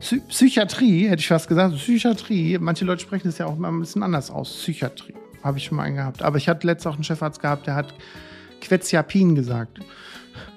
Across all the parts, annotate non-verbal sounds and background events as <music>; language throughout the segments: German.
Psy Psychiatrie, hätte ich fast gesagt. Psychiatrie. Manche Leute sprechen es ja auch mal ein bisschen anders aus. Psychiatrie. Habe ich schon mal einen gehabt. Aber ich hatte letztens auch einen Chefarzt gehabt, der hat Quetziapin gesagt.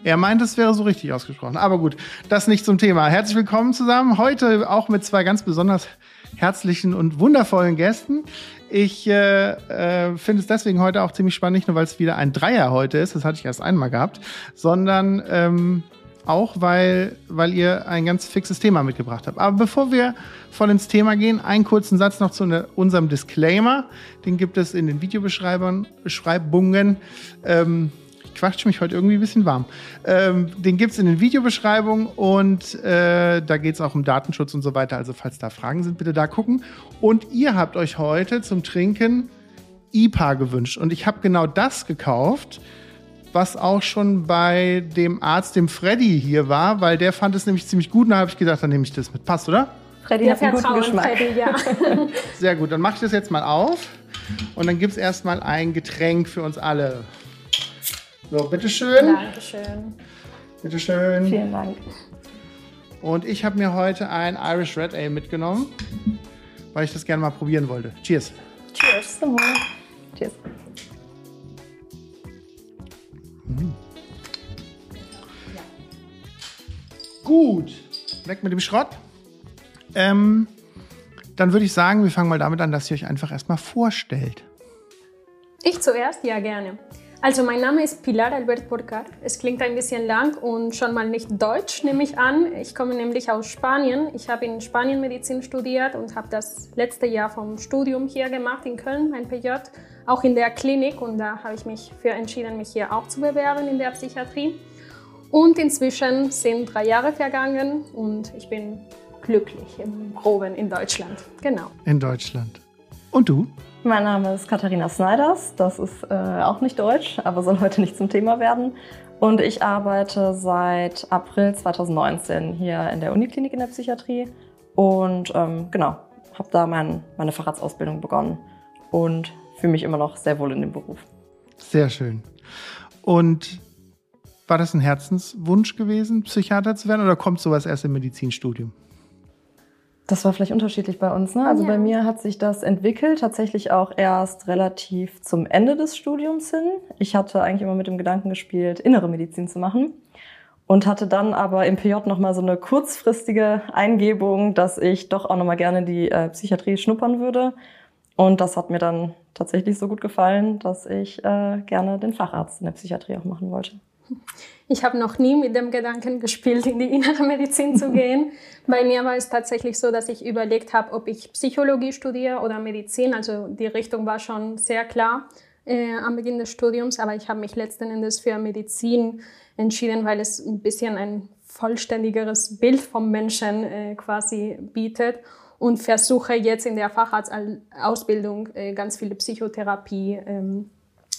Er meint, es wäre so richtig ausgesprochen. Aber gut, das nicht zum Thema. Herzlich willkommen zusammen. Heute auch mit zwei ganz besonders herzlichen und wundervollen Gästen. Ich äh, äh, finde es deswegen heute auch ziemlich spannend, nicht nur weil es wieder ein Dreier heute ist, das hatte ich erst einmal gehabt, sondern ähm, auch weil, weil ihr ein ganz fixes Thema mitgebracht habt. Aber bevor wir voll ins Thema gehen, einen kurzen Satz noch zu ne, unserem Disclaimer. Den gibt es in den Videobeschreibungen. Ähm, ich quatsche mich heute irgendwie ein bisschen warm. Ähm, den gibt es in den Videobeschreibungen und äh, da geht es auch um Datenschutz und so weiter. Also falls da Fragen sind, bitte da gucken. Und ihr habt euch heute zum Trinken IPA gewünscht. Und ich habe genau das gekauft was auch schon bei dem Arzt, dem Freddy hier war, weil der fand es nämlich ziemlich gut. Und da habe ich gedacht, dann nehme ich das mit. Passt, oder? Freddy hat einen guten Geschmack. Freddy, ja. <laughs> Sehr gut, dann mache ich das jetzt mal auf. Und dann gibt es erstmal ein Getränk für uns alle. So, bitteschön. Dankeschön. Bitteschön. Vielen Dank. Und ich habe mir heute ein Irish Red Ale mitgenommen, weil ich das gerne mal probieren wollte. Cheers. Cheers. Cheers. Gut, weg mit dem Schrott. Ähm, dann würde ich sagen, wir fangen mal damit an, dass ihr euch einfach erstmal vorstellt. Ich zuerst? Ja, gerne. Also mein Name ist Pilar Albert Porcar. Es klingt ein bisschen lang und schon mal nicht deutsch, nehme ich an. Ich komme nämlich aus Spanien. Ich habe in Spanien Medizin studiert und habe das letzte Jahr vom Studium hier gemacht in Köln, mein PJ auch in der Klinik und da habe ich mich für entschieden, mich hier auch zu bewerben in der Psychiatrie. Und inzwischen sind drei Jahre vergangen und ich bin glücklich im Proben in Deutschland. Genau. In Deutschland. Und du? Mein Name ist Katharina Sneiders. Das ist äh, auch nicht deutsch, aber soll heute nicht zum Thema werden. Und ich arbeite seit April 2019 hier in der Uniklinik in der Psychiatrie. Und ähm, genau, habe da mein, meine Facharztausbildung begonnen. Und fühle mich immer noch sehr wohl in dem Beruf. Sehr schön. Und war das ein Herzenswunsch gewesen, Psychiater zu werden oder kommt sowas erst im Medizinstudium? Das war vielleicht unterschiedlich bei uns. Ne? Also ja. bei mir hat sich das entwickelt, tatsächlich auch erst relativ zum Ende des Studiums hin. Ich hatte eigentlich immer mit dem Gedanken gespielt, innere Medizin zu machen und hatte dann aber im PJ nochmal so eine kurzfristige Eingebung, dass ich doch auch nochmal gerne die äh, Psychiatrie schnuppern würde. Und das hat mir dann tatsächlich so gut gefallen, dass ich äh, gerne den Facharzt in der Psychiatrie auch machen wollte. Ich habe noch nie mit dem Gedanken gespielt, in die innere Medizin zu <laughs> gehen. Bei mir war es tatsächlich so, dass ich überlegt habe, ob ich Psychologie studiere oder Medizin. Also die Richtung war schon sehr klar äh, am Beginn des Studiums, aber ich habe mich letzten Endes für Medizin entschieden, weil es ein bisschen ein vollständigeres Bild vom Menschen äh, quasi bietet und versuche jetzt in der Facharztausbildung äh, ganz viele Psychotherapie ähm,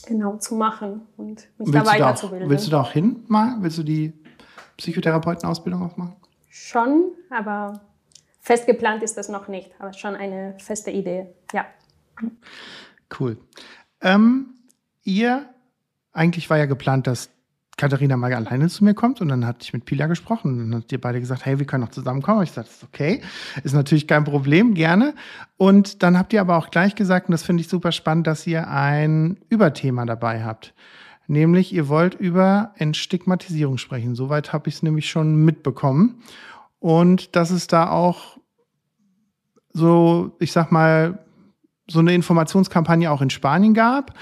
genau zu machen und mich willst da weiterzubilden. Willst du da auch hin mal? Willst du die Psychotherapeutenausbildung auch machen? Schon, aber fest geplant ist das noch nicht, aber schon eine feste Idee, ja. Cool. Ähm, ihr, eigentlich war ja geplant, dass Katharina mal alleine zu mir kommt und dann hatte ich mit Pila gesprochen und dann hat ihr beide gesagt, hey, wir können noch zusammenkommen. Ich sagte, okay, ist natürlich kein Problem, gerne. Und dann habt ihr aber auch gleich gesagt, und das finde ich super spannend, dass ihr ein Überthema dabei habt. Nämlich, ihr wollt über Entstigmatisierung sprechen. Soweit habe ich es nämlich schon mitbekommen. Und dass es da auch so, ich sag mal, so eine Informationskampagne auch in Spanien gab.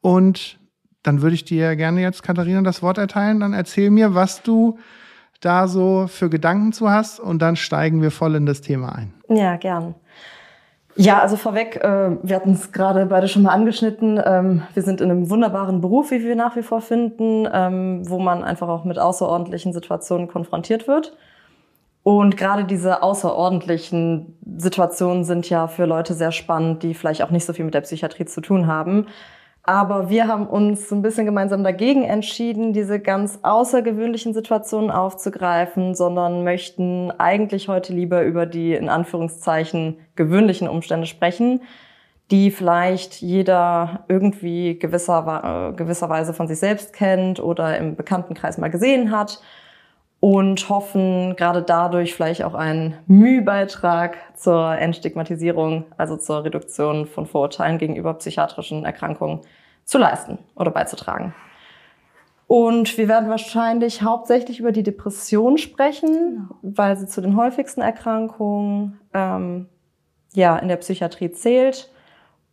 Und dann würde ich dir gerne jetzt, Katharina, das Wort erteilen. Dann erzähl mir, was du da so für Gedanken zu hast und dann steigen wir voll in das Thema ein. Ja, gern. Ja, also vorweg, äh, wir hatten es gerade beide schon mal angeschnitten. Ähm, wir sind in einem wunderbaren Beruf, wie wir nach wie vor finden, ähm, wo man einfach auch mit außerordentlichen Situationen konfrontiert wird. Und gerade diese außerordentlichen Situationen sind ja für Leute sehr spannend, die vielleicht auch nicht so viel mit der Psychiatrie zu tun haben. Aber wir haben uns so ein bisschen gemeinsam dagegen entschieden, diese ganz außergewöhnlichen Situationen aufzugreifen, sondern möchten eigentlich heute lieber über die in Anführungszeichen gewöhnlichen Umstände sprechen, die vielleicht jeder irgendwie gewisser, äh, gewisserweise von sich selbst kennt oder im Bekanntenkreis mal gesehen hat und hoffen gerade dadurch vielleicht auch einen Mühbeitrag zur Entstigmatisierung, also zur Reduktion von Vorurteilen gegenüber psychiatrischen Erkrankungen zu leisten oder beizutragen. Und wir werden wahrscheinlich hauptsächlich über die Depression sprechen, weil sie zu den häufigsten Erkrankungen ähm, ja, in der Psychiatrie zählt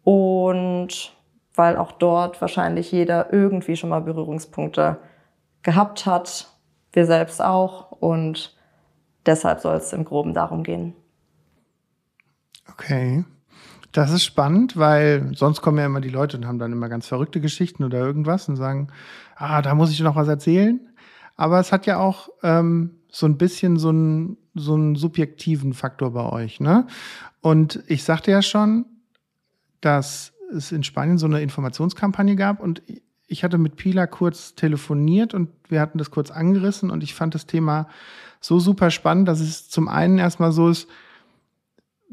und weil auch dort wahrscheinlich jeder irgendwie schon mal Berührungspunkte gehabt hat wir selbst auch. Und deshalb soll es im Groben darum gehen. Okay. Das ist spannend, weil sonst kommen ja immer die Leute und haben dann immer ganz verrückte Geschichten oder irgendwas und sagen, ah, da muss ich noch was erzählen. Aber es hat ja auch ähm, so ein bisschen so einen, so einen subjektiven Faktor bei euch. Ne? Und ich sagte ja schon, dass es in Spanien so eine Informationskampagne gab und ich hatte mit Pila kurz telefoniert und wir hatten das kurz angerissen und ich fand das Thema so super spannend, dass es zum einen erstmal so ist,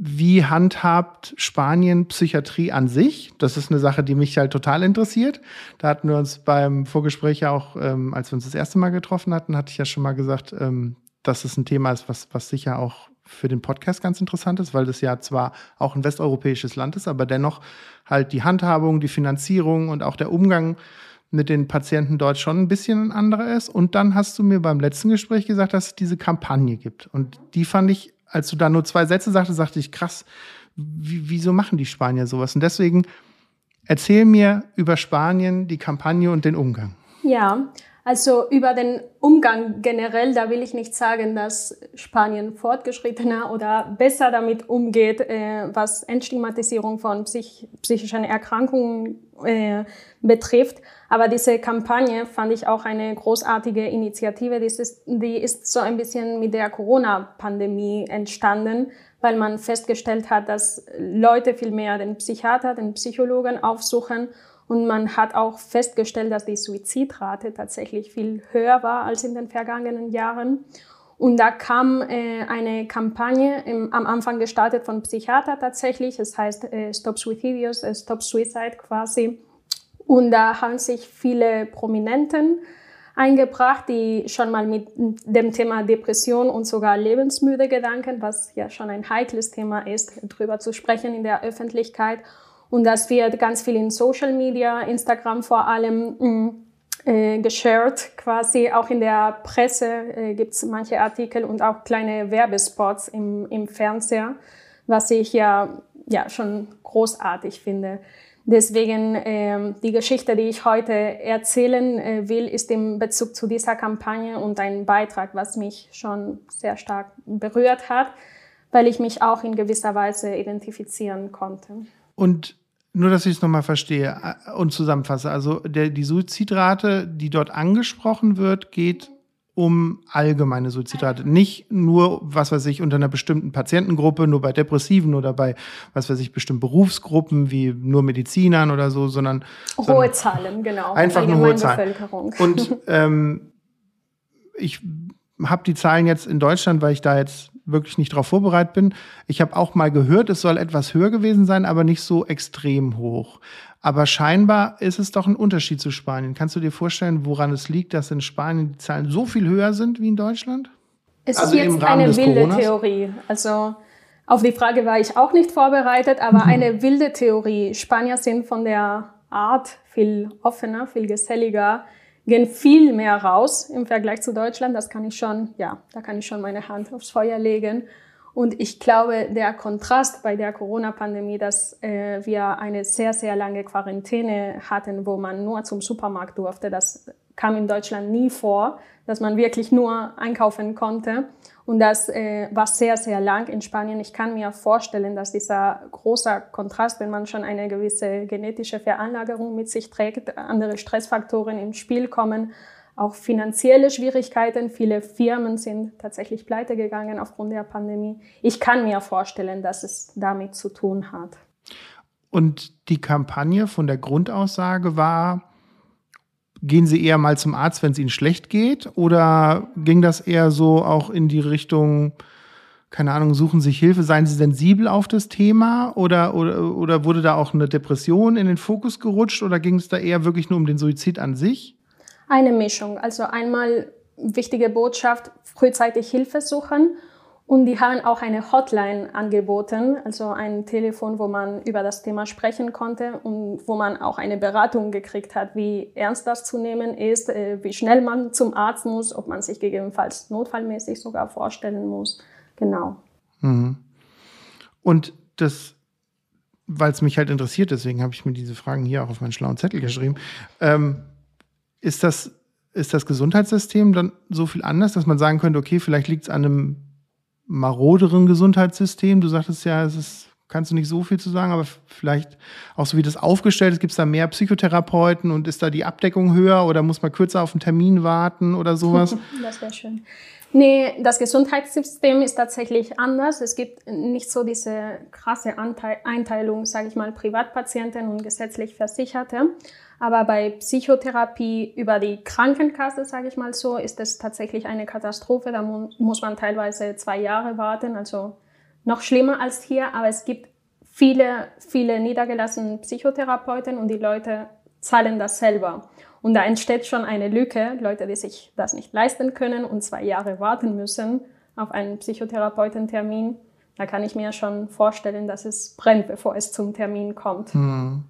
wie handhabt Spanien Psychiatrie an sich? Das ist eine Sache, die mich halt total interessiert. Da hatten wir uns beim Vorgespräch ja auch, ähm, als wir uns das erste Mal getroffen hatten, hatte ich ja schon mal gesagt, ähm, dass es ein Thema ist, was, was sicher auch für den Podcast ganz interessant ist, weil das ja zwar auch ein westeuropäisches Land ist, aber dennoch halt die Handhabung, die Finanzierung und auch der Umgang mit den Patienten dort schon ein bisschen ein anderer ist. Und dann hast du mir beim letzten Gespräch gesagt, dass es diese Kampagne gibt. Und die fand ich, als du da nur zwei Sätze sagte, sagte ich, krass, wieso machen die Spanier sowas? Und deswegen erzähl mir über Spanien, die Kampagne und den Umgang. Ja, also über den Umgang generell, da will ich nicht sagen, dass Spanien fortgeschrittener oder besser damit umgeht, äh, was Entstigmatisierung von psych psychischen Erkrankungen äh, betrifft. Aber diese Kampagne fand ich auch eine großartige Initiative. Die ist, die ist so ein bisschen mit der Corona-Pandemie entstanden, weil man festgestellt hat, dass Leute viel mehr den Psychiater, den Psychologen aufsuchen und man hat auch festgestellt, dass die Suizidrate tatsächlich viel höher war als in den vergangenen Jahren. Und da kam äh, eine Kampagne im, am Anfang gestartet von Psychiater tatsächlich. Es heißt äh, Stop Suicidios, äh, Stop Suicide quasi. Und da haben sich viele Prominenten eingebracht, die schon mal mit dem Thema Depression und sogar lebensmüde Gedanken, was ja schon ein heikles Thema ist, drüber zu sprechen in der Öffentlichkeit und das wird ganz viel in Social Media, Instagram vor allem, mm, äh, geshared quasi. Auch in der Presse äh, gibt es manche Artikel und auch kleine Werbespots im, im Fernseher, was ich ja, ja schon großartig finde. Deswegen äh, die Geschichte, die ich heute erzählen äh, will, ist im Bezug zu dieser Kampagne und ein Beitrag, was mich schon sehr stark berührt hat, weil ich mich auch in gewisser Weise identifizieren konnte. Und nur, dass ich es nochmal verstehe äh, und zusammenfasse. Also der, die Suizidrate, die dort angesprochen wird, geht um allgemeine Suizidrate. Nicht nur, was weiß ich, unter einer bestimmten Patientengruppe, nur bei Depressiven oder bei, was weiß ich, bestimmten Berufsgruppen wie nur Medizinern oder so, sondern. Hohe sondern Zahlen, genau. Einfach nur hohe Zahlen. <laughs> Und ähm, ich habe die Zahlen jetzt in Deutschland, weil ich da jetzt wirklich nicht darauf vorbereitet bin. Ich habe auch mal gehört, es soll etwas höher gewesen sein, aber nicht so extrem hoch. Aber scheinbar ist es doch ein Unterschied zu Spanien. Kannst du dir vorstellen, woran es liegt, dass in Spanien die Zahlen so viel höher sind wie in Deutschland? Es also ist jetzt eine wilde Coronas? Theorie. Also auf die Frage war ich auch nicht vorbereitet, aber mhm. <laughs> eine wilde Theorie. Spanier sind von der Art viel offener, viel geselliger gehen viel mehr raus im Vergleich zu Deutschland. Das kann ich schon, ja, da kann ich schon meine Hand aufs Feuer legen. Und ich glaube, der Kontrast bei der Corona-Pandemie, dass äh, wir eine sehr, sehr lange Quarantäne hatten, wo man nur zum Supermarkt durfte, das kam in Deutschland nie vor, dass man wirklich nur einkaufen konnte. Und das äh, war sehr, sehr lang in Spanien. Ich kann mir vorstellen, dass dieser große Kontrast, wenn man schon eine gewisse genetische Veranlagerung mit sich trägt, andere Stressfaktoren ins Spiel kommen, auch finanzielle Schwierigkeiten. Viele Firmen sind tatsächlich pleite gegangen aufgrund der Pandemie. Ich kann mir vorstellen, dass es damit zu tun hat. Und die Kampagne von der Grundaussage war, gehen Sie eher mal zum Arzt, wenn es Ihnen schlecht geht? Oder ging das eher so auch in die Richtung, keine Ahnung, suchen sich Hilfe, seien Sie sensibel auf das Thema? Oder, oder, oder wurde da auch eine Depression in den Fokus gerutscht? Oder ging es da eher wirklich nur um den Suizid an sich? Eine Mischung. Also einmal wichtige Botschaft, frühzeitig Hilfe suchen und die haben auch eine Hotline angeboten, also ein Telefon, wo man über das Thema sprechen konnte und wo man auch eine Beratung gekriegt hat, wie ernst das zu nehmen ist, äh, wie schnell man zum Arzt muss, ob man sich gegebenenfalls notfallmäßig sogar vorstellen muss. Genau. Mhm. Und das, weil es mich halt interessiert, deswegen habe ich mir diese Fragen hier auch auf meinen schlauen Zettel geschrieben. Ähm, ist das, ist das Gesundheitssystem dann so viel anders, dass man sagen könnte, okay, vielleicht liegt es an einem maroderen Gesundheitssystem. Du sagtest ja, es ist, kannst du nicht so viel zu sagen, aber vielleicht auch so wie das aufgestellt ist, gibt es da mehr Psychotherapeuten und ist da die Abdeckung höher oder muss man kürzer auf einen Termin warten oder sowas? <laughs> Das wäre schön. Nee, das Gesundheitssystem ist tatsächlich anders. Es gibt nicht so diese krasse Einteilung, sage ich mal, Privatpatienten und gesetzlich Versicherte. Aber bei Psychotherapie über die Krankenkasse, sage ich mal so, ist es tatsächlich eine Katastrophe. Da mu muss man teilweise zwei Jahre warten, also noch schlimmer als hier. Aber es gibt viele, viele niedergelassene Psychotherapeuten und die Leute zahlen das selber. Und da entsteht schon eine Lücke, Leute, die sich das nicht leisten können und zwei Jahre warten müssen auf einen Psychotherapeutentermin. Da kann ich mir schon vorstellen, dass es brennt, bevor es zum Termin kommt. Hm.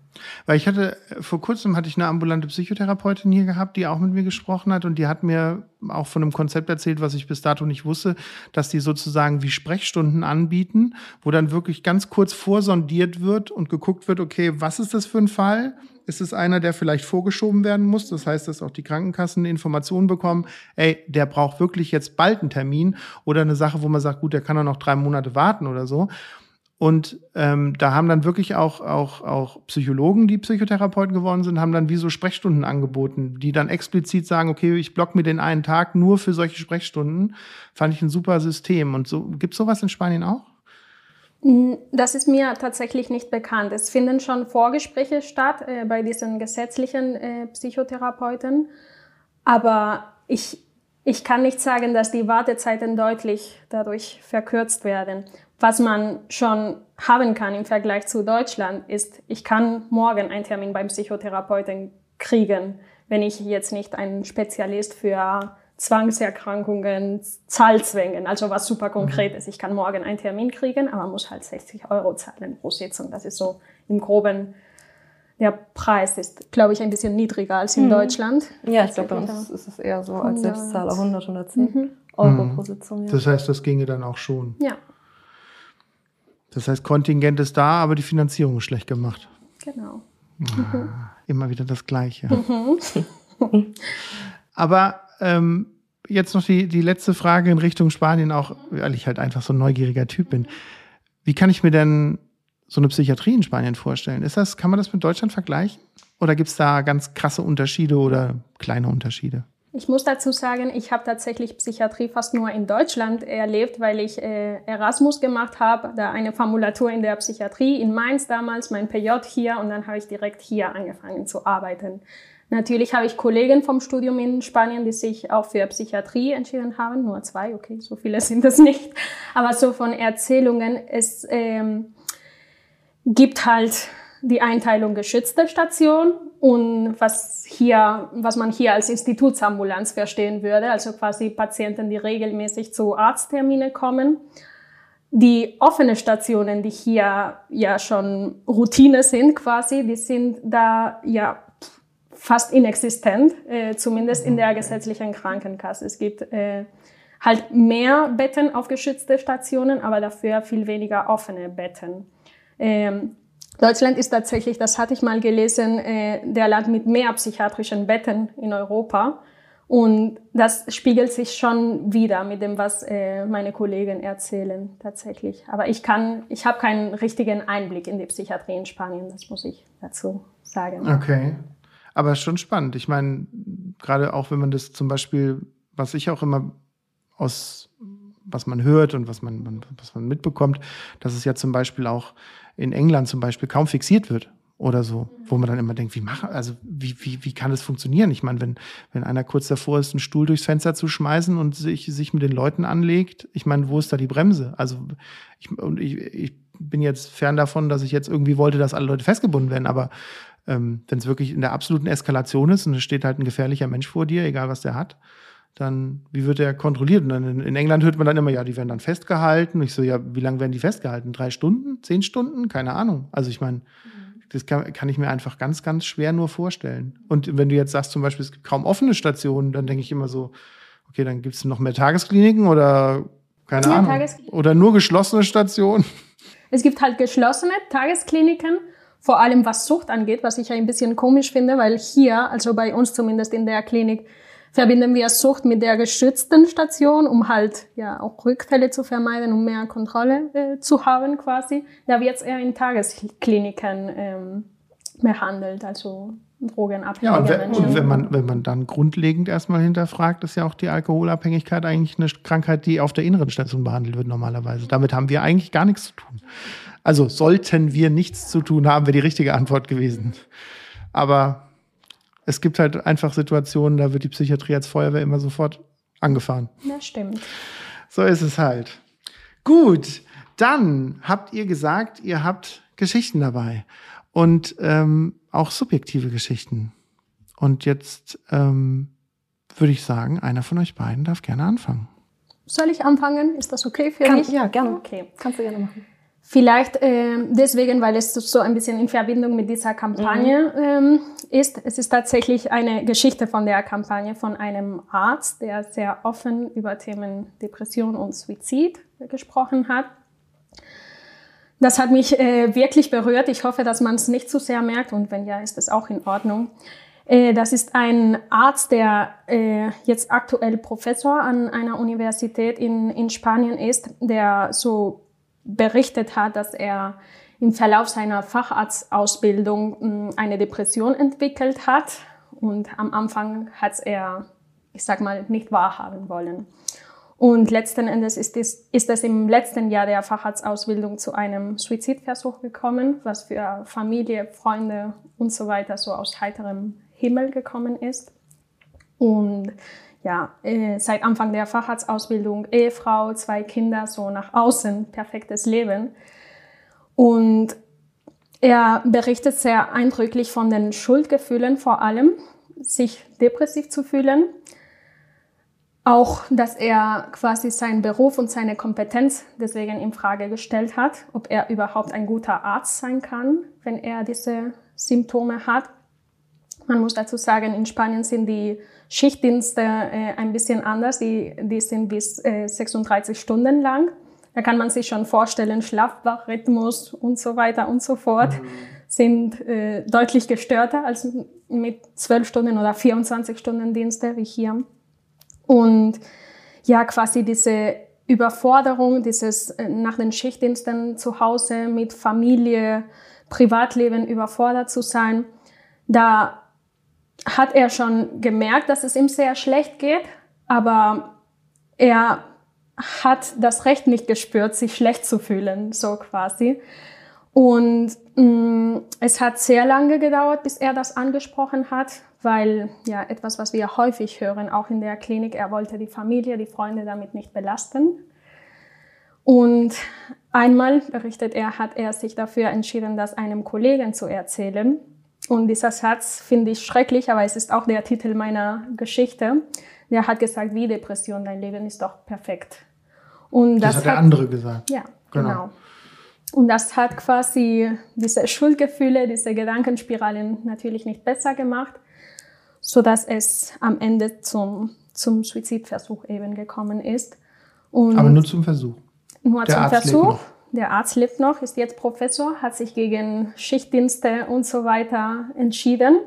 Weil ich hatte, vor kurzem hatte ich eine ambulante Psychotherapeutin hier gehabt, die auch mit mir gesprochen hat und die hat mir auch von einem Konzept erzählt, was ich bis dato nicht wusste, dass die sozusagen wie Sprechstunden anbieten, wo dann wirklich ganz kurz vorsondiert wird und geguckt wird, okay, was ist das für ein Fall? Ist es einer, der vielleicht vorgeschoben werden muss? Das heißt, dass auch die Krankenkassen Informationen bekommen, ey, der braucht wirklich jetzt bald einen Termin oder eine Sache, wo man sagt, gut, der kann auch noch drei Monate warten oder so. Und ähm, da haben dann wirklich auch, auch, auch Psychologen, die Psychotherapeuten geworden sind, haben dann wie so Sprechstunden angeboten, die dann explizit sagen, okay, ich block mir den einen Tag nur für solche Sprechstunden. Fand ich ein super System. Und so gibt es sowas in Spanien auch? Das ist mir tatsächlich nicht bekannt. Es finden schon Vorgespräche statt äh, bei diesen gesetzlichen äh, Psychotherapeuten. Aber ich, ich kann nicht sagen, dass die Wartezeiten deutlich dadurch verkürzt werden. Was man schon haben kann im Vergleich zu Deutschland ist, ich kann morgen einen Termin beim Psychotherapeuten kriegen, wenn ich jetzt nicht ein Spezialist für Zwangserkrankungen, Zahlzwängen, also was super mhm. konkret ist. Ich kann morgen einen Termin kriegen, aber muss halt 60 Euro zahlen pro Sitzung. Das ist so im Groben. Der Preis ist, glaube ich, ein bisschen niedriger als in mhm. Deutschland. Ja, ich glaube, bei uns ist es eher so als Selbstzahler 100, 110 mhm. Euro mhm. pro Sitzung. Ja. Das heißt, das ginge dann auch schon. Ja. Das heißt, Kontingent ist da, aber die Finanzierung ist schlecht gemacht. Genau. Mhm. Immer wieder das Gleiche. Mhm. <laughs> aber ähm, jetzt noch die, die letzte Frage in Richtung Spanien, auch weil ich halt einfach so ein neugieriger Typ bin. Wie kann ich mir denn so eine Psychiatrie in Spanien vorstellen? Ist das, kann man das mit Deutschland vergleichen? Oder gibt es da ganz krasse Unterschiede oder kleine Unterschiede? Ich muss dazu sagen, ich habe tatsächlich Psychiatrie fast nur in Deutschland erlebt, weil ich äh, Erasmus gemacht habe, da eine Formulatur in der Psychiatrie in Mainz damals, mein PJ hier und dann habe ich direkt hier angefangen zu arbeiten. Natürlich habe ich Kollegen vom Studium in Spanien, die sich auch für Psychiatrie entschieden haben, nur zwei, okay, so viele <laughs> sind es nicht, aber so von Erzählungen, es ähm, gibt halt die Einteilung geschützte Station und was hier, was man hier als Institutsambulanz verstehen würde, also quasi Patienten, die regelmäßig zu Arzttermine kommen. Die offenen Stationen, die hier ja schon Routine sind quasi, die sind da ja fast inexistent, äh, zumindest in der gesetzlichen Krankenkasse. Es gibt äh, halt mehr Betten auf geschützte Stationen, aber dafür viel weniger offene Betten. Ähm, Deutschland ist tatsächlich, das hatte ich mal gelesen, äh, der Land mit mehr psychiatrischen Betten in Europa. Und das spiegelt sich schon wieder mit dem, was äh, meine Kollegen erzählen, tatsächlich. Aber ich kann, ich habe keinen richtigen Einblick in die Psychiatrie in Spanien, das muss ich dazu sagen. Okay. Aber schon spannend. Ich meine, gerade auch wenn man das zum Beispiel, was ich auch immer aus, was man hört und was man, was man mitbekommt, dass es ja zum Beispiel auch in England zum Beispiel kaum fixiert wird oder so, wo man dann immer denkt, wie machen, also wie, wie, wie kann das funktionieren? Ich meine, wenn, wenn einer kurz davor ist, einen Stuhl durchs Fenster zu schmeißen und sich, sich mit den Leuten anlegt, ich meine, wo ist da die Bremse? Also ich, und ich, ich bin jetzt fern davon, dass ich jetzt irgendwie wollte, dass alle Leute festgebunden werden, aber ähm, wenn es wirklich in der absoluten Eskalation ist und es steht halt ein gefährlicher Mensch vor dir, egal was der hat, dann wie wird der kontrolliert? Und dann in, in, England hört man dann immer, ja, die werden dann festgehalten. ich so, ja, wie lange werden die festgehalten? Drei Stunden? Zehn Stunden? Keine Ahnung. Also ich meine, mhm. das kann, kann ich mir einfach ganz, ganz schwer nur vorstellen. Und wenn du jetzt sagst zum Beispiel, es gibt kaum offene Stationen, dann denke ich immer so, okay, dann gibt es noch mehr Tageskliniken oder keine ja, Ahnung. Oder nur geschlossene Stationen. Es gibt halt geschlossene Tageskliniken, vor allem was Sucht angeht, was ich ein bisschen komisch finde, weil hier, also bei uns zumindest in der Klinik, verbinden wir Sucht mit der geschützten Station, um halt ja auch Rückfälle zu vermeiden, um mehr Kontrolle äh, zu haben quasi. Da wird es eher in Tageskliniken ähm, behandelt, also drogenabhängige ja, und, wenn, und wenn man wenn man dann grundlegend erstmal hinterfragt, ist ja auch die Alkoholabhängigkeit eigentlich eine Krankheit, die auf der inneren Station behandelt wird normalerweise. Damit haben wir eigentlich gar nichts zu tun. Also sollten wir nichts zu tun haben, wäre die richtige Antwort gewesen. Aber es gibt halt einfach Situationen, da wird die Psychiatrie als Feuerwehr immer sofort angefahren. Das stimmt. So ist es halt. Gut, dann habt ihr gesagt, ihr habt Geschichten dabei und ähm, auch subjektive Geschichten. Und jetzt ähm, würde ich sagen, einer von euch beiden darf gerne anfangen. Soll ich anfangen? Ist das okay für Kann, mich? Ja, gerne. Okay. Kannst du gerne machen. Vielleicht äh, deswegen, weil es so ein bisschen in Verbindung mit dieser Kampagne mhm. ähm, ist. Es ist tatsächlich eine Geschichte von der Kampagne von einem Arzt, der sehr offen über Themen Depression und Suizid gesprochen hat. Das hat mich äh, wirklich berührt. Ich hoffe, dass man es nicht zu sehr merkt und wenn ja, ist es auch in Ordnung. Äh, das ist ein Arzt, der äh, jetzt aktuell Professor an einer Universität in, in Spanien ist, der so berichtet hat, dass er im Verlauf seiner Facharztausbildung hm, eine Depression entwickelt hat und am Anfang hat er, ich sag mal, nicht wahrhaben wollen. Und letzten Endes ist es, ist es im letzten Jahr der Facharztausbildung zu einem Suizidversuch gekommen, was für Familie, Freunde und so weiter so aus heiterem Himmel gekommen ist. Und ja, äh, seit Anfang der Facharztausbildung Ehefrau, zwei Kinder, so nach außen perfektes Leben. Und er berichtet sehr eindrücklich von den Schuldgefühlen vor allem, sich depressiv zu fühlen. Auch, dass er quasi seinen Beruf und seine Kompetenz deswegen in Frage gestellt hat, ob er überhaupt ein guter Arzt sein kann, wenn er diese Symptome hat. Man muss dazu sagen, in Spanien sind die Schichtdienste äh, ein bisschen anders. Die, die sind bis äh, 36 Stunden lang. Da kann man sich schon vorstellen, Schlafwachrhythmus und so weiter und so fort mhm. sind äh, deutlich gestörter als mit 12 Stunden oder 24 Stunden Dienste wie hier. Und ja, quasi diese Überforderung, dieses äh, nach den Schichtdiensten zu Hause mit Familie, Privatleben überfordert zu sein, da hat er schon gemerkt, dass es ihm sehr schlecht geht, aber er hat das Recht nicht gespürt, sich schlecht zu fühlen, so quasi. Und mh, mm, es hat sehr lange gedauert, bis er das angesprochen hat, weil ja etwas, was wir häufig hören, auch in der Klinik, er wollte die Familie, die Freunde damit nicht belasten. Und einmal, berichtet er, hat er sich dafür entschieden, das einem Kollegen zu erzählen. Und dieser Satz finde ich schrecklich, aber es ist auch der Titel meiner Geschichte. Der hat gesagt, wie Depression, dein Leben ist doch perfekt. Und das, das hat der andere gesagt. Ja, genau. genau. Und das hat quasi diese Schuldgefühle, diese Gedankenspiralen natürlich nicht besser gemacht, so dass es am Ende zum, zum Suizidversuch eben gekommen ist. Und Aber nur zum Versuch. Nur der zum Arzt Versuch der Arzt lebt noch, ist jetzt Professor, hat sich gegen Schichtdienste und so weiter entschieden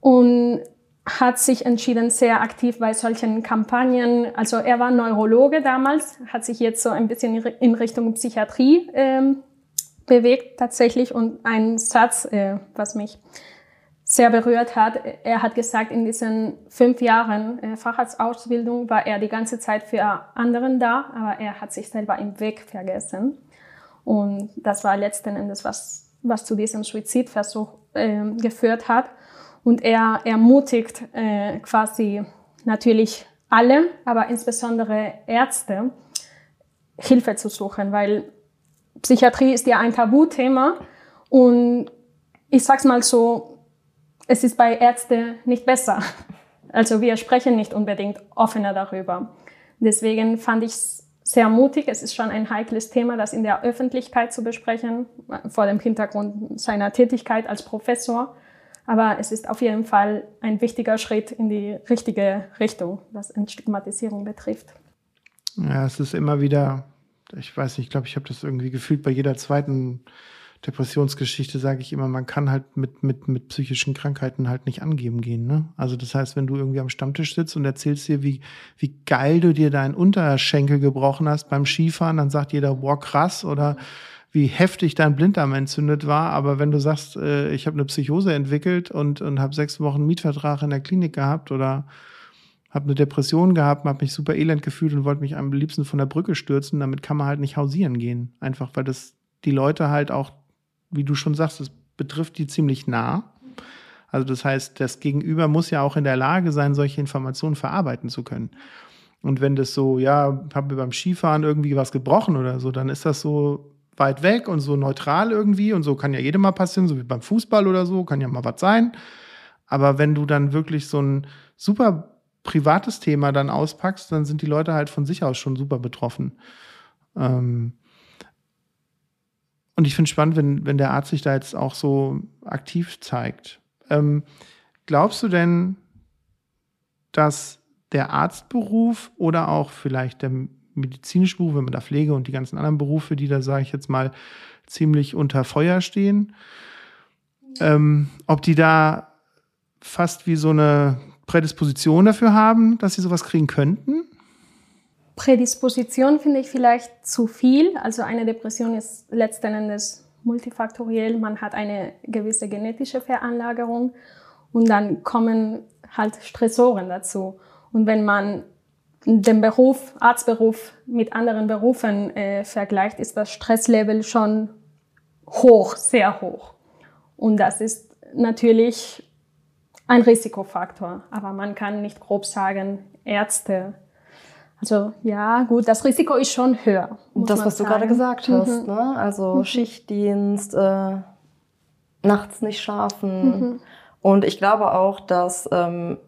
und hat sich entschieden, sehr aktiv bei solchen Kampagnen, also er war Neurologe damals, hat sich jetzt so ein bisschen in Richtung Psychiatrie ähm, bewegt tatsächlich und ein Satz, äh, was mich sehr berührt hat. Er hat gesagt, in diesen fünf Jahren äh, Facharztausbildung war er die ganze Zeit für anderen da, aber er hat sich selber im Weg vergessen. Und das war letzten Endes, was, was zu diesem Suizidversuch äh, geführt hat. Und er ermutigt äh, quasi natürlich alle, aber insbesondere Ärzte, Hilfe zu suchen, weil Psychiatrie ist ja ein Tabuthema und ich sag's mal so, es ist bei Ärzten nicht besser. <laughs> Also wir sprechen nicht unbedingt offener darüber. Deswegen fand ich es sehr mutig. Es ist schon ein heikles Thema, das in der Öffentlichkeit zu besprechen, vor dem Hintergrund seiner Tätigkeit als Professor. Aber es ist auf jeden Fall ein wichtiger Schritt in die richtige Richtung, was Entstigmatisierung betrifft. Ja, es ist immer wieder, ich weiß nicht, ich glaube, ich habe das irgendwie gefühlt bei jeder zweiten Depressionsgeschichte, sage ich immer, man kann halt mit, mit, mit psychischen Krankheiten halt nicht angeben gehen. Ne? Also das heißt, wenn du irgendwie am Stammtisch sitzt und erzählst dir, wie, wie geil du dir deinen Unterschenkel gebrochen hast beim Skifahren, dann sagt jeder, boah, krass oder wie heftig dein Blinddarm entzündet war. Aber wenn du sagst, äh, ich habe eine Psychose entwickelt und, und habe sechs Wochen Mietvertrag in der Klinik gehabt oder habe eine Depression gehabt, habe mich super elend gefühlt und wollte mich am liebsten von der Brücke stürzen, damit kann man halt nicht hausieren gehen. Einfach weil das die Leute halt auch, wie du schon sagst, das betrifft die ziemlich nah. Also das heißt, das Gegenüber muss ja auch in der Lage sein, solche Informationen verarbeiten zu können. Und wenn das so, ja, habe mir beim Skifahren irgendwie was gebrochen oder so, dann ist das so weit weg und so neutral irgendwie und so kann ja jedem mal passieren, so wie beim Fußball oder so, kann ja mal was sein. Aber wenn du dann wirklich so ein super privates Thema dann auspackst, dann sind die Leute halt von sich aus schon super betroffen. Ähm und ich finde es spannend, wenn, wenn der Arzt sich da jetzt auch so aktiv zeigt. Ähm glaubst du denn, dass der Arztberuf oder auch vielleicht der medizinische Beruf, wenn man da Pflege und die ganzen anderen Berufe, die da, sage ich jetzt mal, ziemlich unter Feuer stehen, ähm, ob die da fast wie so eine Prädisposition dafür haben, dass sie sowas kriegen könnten? Prädisposition finde ich vielleicht zu viel. Also eine Depression ist letzten Endes multifaktoriell. Man hat eine gewisse genetische Veranlagerung und dann kommen halt Stressoren dazu. Und wenn man den Beruf, Arztberuf mit anderen Berufen äh, vergleicht, ist das Stresslevel schon hoch, sehr hoch. Und das ist natürlich ein Risikofaktor. Aber man kann nicht grob sagen, Ärzte. Also ja, gut, das Risiko ist schon höher. Das, was sagen. du gerade gesagt hast, mhm. ne? also mhm. Schichtdienst, äh, nachts nicht schlafen. Mhm. Und ich glaube auch, dass ähm,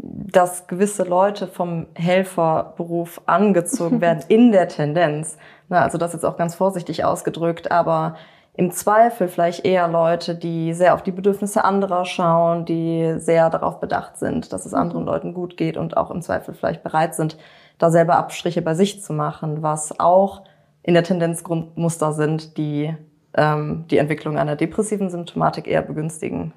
dass gewisse Leute vom Helferberuf angezogen <laughs> werden in der Tendenz. Na, also das jetzt auch ganz vorsichtig ausgedrückt, aber im Zweifel vielleicht eher Leute, die sehr auf die Bedürfnisse anderer schauen, die sehr darauf bedacht sind, dass es anderen Leuten gut geht und auch im Zweifel vielleicht bereit sind, da selber Abstriche bei sich zu machen, was auch in der Tendenz Grundmuster sind, die ähm, die Entwicklung einer depressiven Symptomatik eher begünstigen.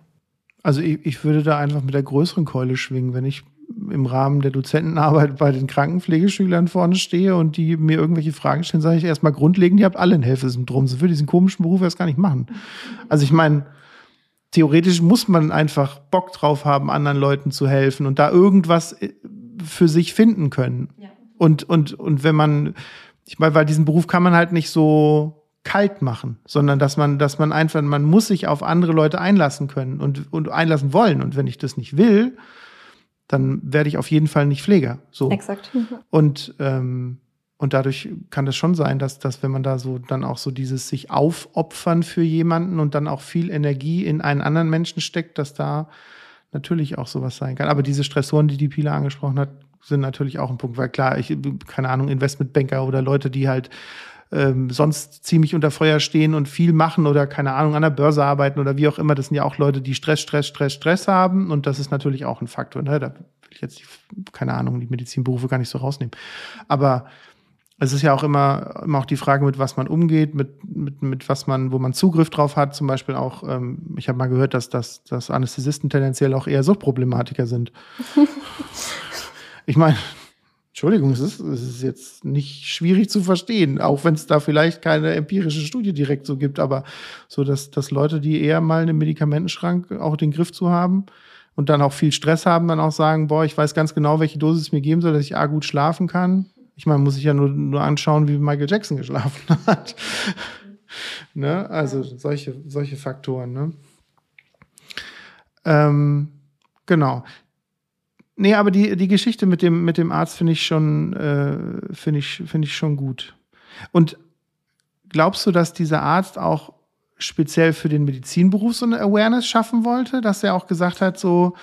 Also ich, ich würde da einfach mit der größeren Keule schwingen, wenn ich im Rahmen der Dozentenarbeit bei den Krankenpflegeschülern vorne stehe und die mir irgendwelche Fragen stellen, sage ich erstmal grundlegend, ihr habt alle ein Helfersyndrom. Sie würde diesen komischen Beruf erst gar nicht machen. Also ich meine, theoretisch muss man einfach Bock drauf haben, anderen Leuten zu helfen und da irgendwas äh, für sich finden können. Ja. Und, und, und wenn man, ich meine, weil diesen Beruf kann man halt nicht so kalt machen, sondern dass man, dass man einfach, man muss sich auf andere Leute einlassen können und, und einlassen wollen. Und wenn ich das nicht will, dann werde ich auf jeden Fall nicht Pfleger. So. Exakt. Mhm. Und, ähm, und dadurch kann es schon sein, dass, dass wenn man da so dann auch so dieses sich aufopfern für jemanden und dann auch viel Energie in einen anderen Menschen steckt, dass da natürlich auch sowas sein kann. Aber diese Stressoren, die die Pila angesprochen hat, sind natürlich auch ein Punkt, weil klar, ich, keine Ahnung, Investmentbanker oder Leute, die halt ähm, sonst ziemlich unter Feuer stehen und viel machen oder keine Ahnung an der Börse arbeiten oder wie auch immer. Das sind ja auch Leute, die Stress, Stress, Stress, Stress haben und das ist natürlich auch ein Faktor. Ne? Da will ich jetzt, die, keine Ahnung, die Medizinberufe gar nicht so rausnehmen. Aber es ist ja auch immer, immer auch die Frage, mit was man umgeht, mit, mit, mit was man, wo man Zugriff drauf hat. Zum Beispiel auch, ähm, ich habe mal gehört, dass, dass, dass Anästhesisten tendenziell auch eher Suchtproblematiker sind. <laughs> ich meine, Entschuldigung, es ist, es ist jetzt nicht schwierig zu verstehen, auch wenn es da vielleicht keine empirische Studie direkt so gibt, aber so, dass, dass Leute, die eher mal einen Medikamentenschrank auch den Griff zu haben und dann auch viel Stress haben, dann auch sagen, boah, ich weiß ganz genau, welche Dosis es mir geben soll, dass ich A gut schlafen kann. Ich meine, muss ich ja nur, nur anschauen, wie Michael Jackson geschlafen <laughs> hat. ne? Also solche, solche Faktoren, ne? Ähm, genau. Nee, aber die, die Geschichte mit dem, mit dem Arzt finde ich schon, äh, finde ich, finde ich schon gut. Und glaubst du, dass dieser Arzt auch speziell für den Medizinberuf so eine Awareness schaffen wollte, dass er auch gesagt hat, so,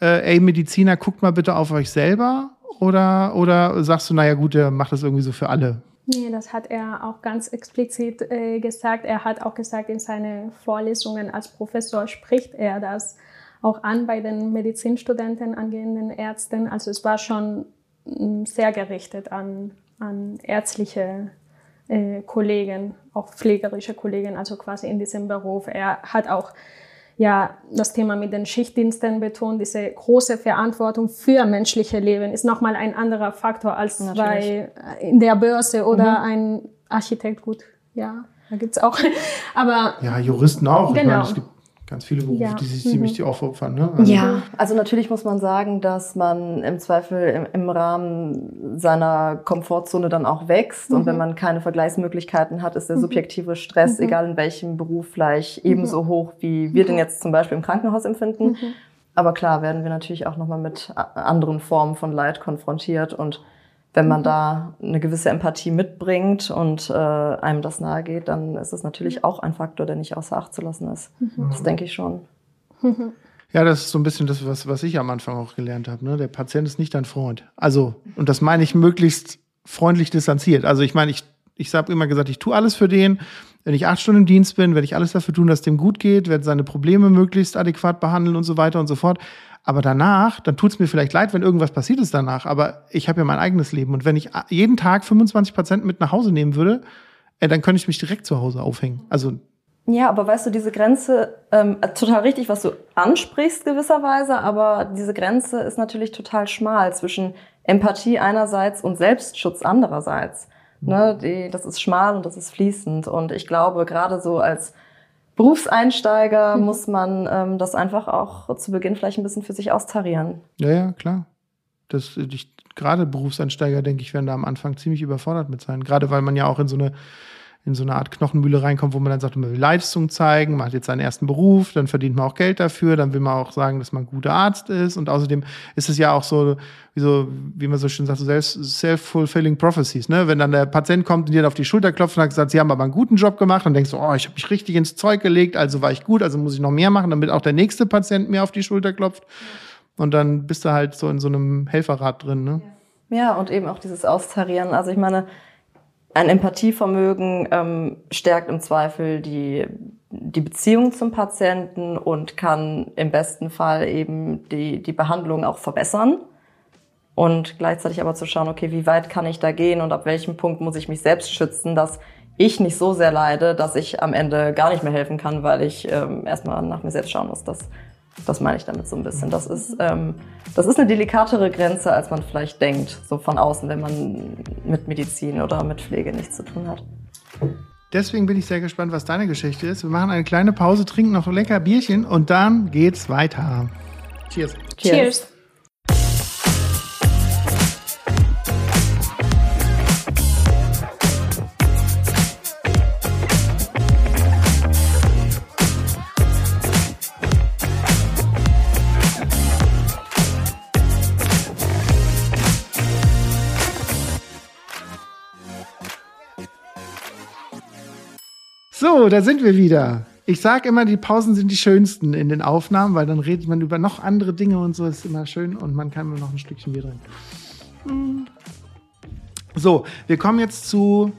äh, ey, Mediziner, guckt mal bitte auf euch selber? Oder, oder sagst du, naja, gut, der macht das irgendwie so für alle? Nee, das hat er auch ganz explizit äh, gesagt. Er hat auch gesagt, in seinen Vorlesungen als Professor spricht er das auch an bei den Medizinstudenten, angehenden Ärzten. Also es war schon mm, sehr gerichtet an, an ärztliche äh, Kollegen, auch pflegerische Kollegen, also quasi in diesem Beruf. Er hat auch ja, das Thema mit den Schichtdiensten betont, diese große Verantwortung für menschliche Leben ist nochmal ein anderer Faktor als Natürlich. bei äh, in der Börse oder mhm. ein Architekt. Gut, ja, da gibt's auch. <laughs> Aber ja, Juristen auch. Genau. Ganz viele Berufe, ja. die sich mhm. ziemlich aufopfern. Ne? Also ja, also natürlich muss man sagen, dass man im Zweifel im, im Rahmen seiner Komfortzone dann auch wächst. Mhm. Und wenn mhm. man keine Vergleichsmöglichkeiten hat, ist der mhm. subjektive Stress, mhm. egal in welchem Beruf, vielleicht ebenso hoch, wie wir den jetzt zum Beispiel im Krankenhaus empfinden. Aber klar werden wir natürlich auch nochmal mit anderen Formen von Leid konfrontiert und wenn man mhm. da eine gewisse Empathie mitbringt und äh, einem das nahe geht, dann ist das natürlich auch ein Faktor, der nicht außer Acht zu lassen ist. Mhm. Das denke ich schon. <laughs> Ja, das ist so ein bisschen das, was, was ich am Anfang auch gelernt habe. Ne? Der Patient ist nicht dein Freund. Also, und das meine ich möglichst freundlich distanziert. Also ich meine, ich, ich habe immer gesagt, ich tue alles für den. Wenn ich acht Stunden im Dienst bin, werde ich alles dafür tun, dass dem gut geht, werde seine Probleme möglichst adäquat behandeln und so weiter und so fort. Aber danach, dann tut es mir vielleicht leid, wenn irgendwas passiert ist danach. Aber ich habe ja mein eigenes Leben. Und wenn ich jeden Tag 25 Prozent mit nach Hause nehmen würde, äh, dann könnte ich mich direkt zu Hause aufhängen. Also ja, aber weißt du, diese Grenze, ähm, total richtig, was du ansprichst gewisserweise, aber diese Grenze ist natürlich total schmal zwischen Empathie einerseits und Selbstschutz andererseits. Ne, die, das ist schmal und das ist fließend. Und ich glaube, gerade so als Berufseinsteiger mhm. muss man ähm, das einfach auch zu Beginn vielleicht ein bisschen für sich austarieren. Ja, ja, klar. Das, ich, gerade Berufseinsteiger, denke ich, werden da am Anfang ziemlich überfordert mit sein. Gerade weil man ja auch in so eine in so eine Art Knochenmühle reinkommt, wo man dann sagt, man will Leistung zeigen, man hat jetzt seinen ersten Beruf, dann verdient man auch Geld dafür, dann will man auch sagen, dass man ein guter Arzt ist und außerdem ist es ja auch so, wie, so, wie man so schön sagt, so self-fulfilling prophecies, ne? Wenn dann der Patient kommt und dir auf die Schulter klopft und hat gesagt, sie haben aber einen guten Job gemacht und denkst so, oh, ich habe mich richtig ins Zeug gelegt, also war ich gut, also muss ich noch mehr machen, damit auch der nächste Patient mir auf die Schulter klopft. Und dann bist du halt so in so einem Helferrad drin, ne? Ja, und eben auch dieses Austarieren. Also ich meine, ein Empathievermögen ähm, stärkt im Zweifel die, die Beziehung zum Patienten und kann im besten Fall eben die, die Behandlung auch verbessern. Und gleichzeitig aber zu schauen, okay, wie weit kann ich da gehen und ab welchem Punkt muss ich mich selbst schützen, dass ich nicht so sehr leide, dass ich am Ende gar nicht mehr helfen kann, weil ich ähm, erstmal nach mir selbst schauen muss. Das das meine ich damit so ein bisschen. Das ist, ähm, das ist eine delikatere Grenze, als man vielleicht denkt, so von außen, wenn man mit Medizin oder mit Pflege nichts zu tun hat. Deswegen bin ich sehr gespannt, was deine Geschichte ist. Wir machen eine kleine Pause, trinken noch ein lecker Bierchen und dann geht's weiter. Cheers. Cheers. Cheers. So, da sind wir wieder. Ich sage immer, die Pausen sind die schönsten in den Aufnahmen, weil dann redet man über noch andere Dinge und so. Ist immer schön und man kann mir noch ein Stückchen Bier drin. Hm. So, wir kommen jetzt zu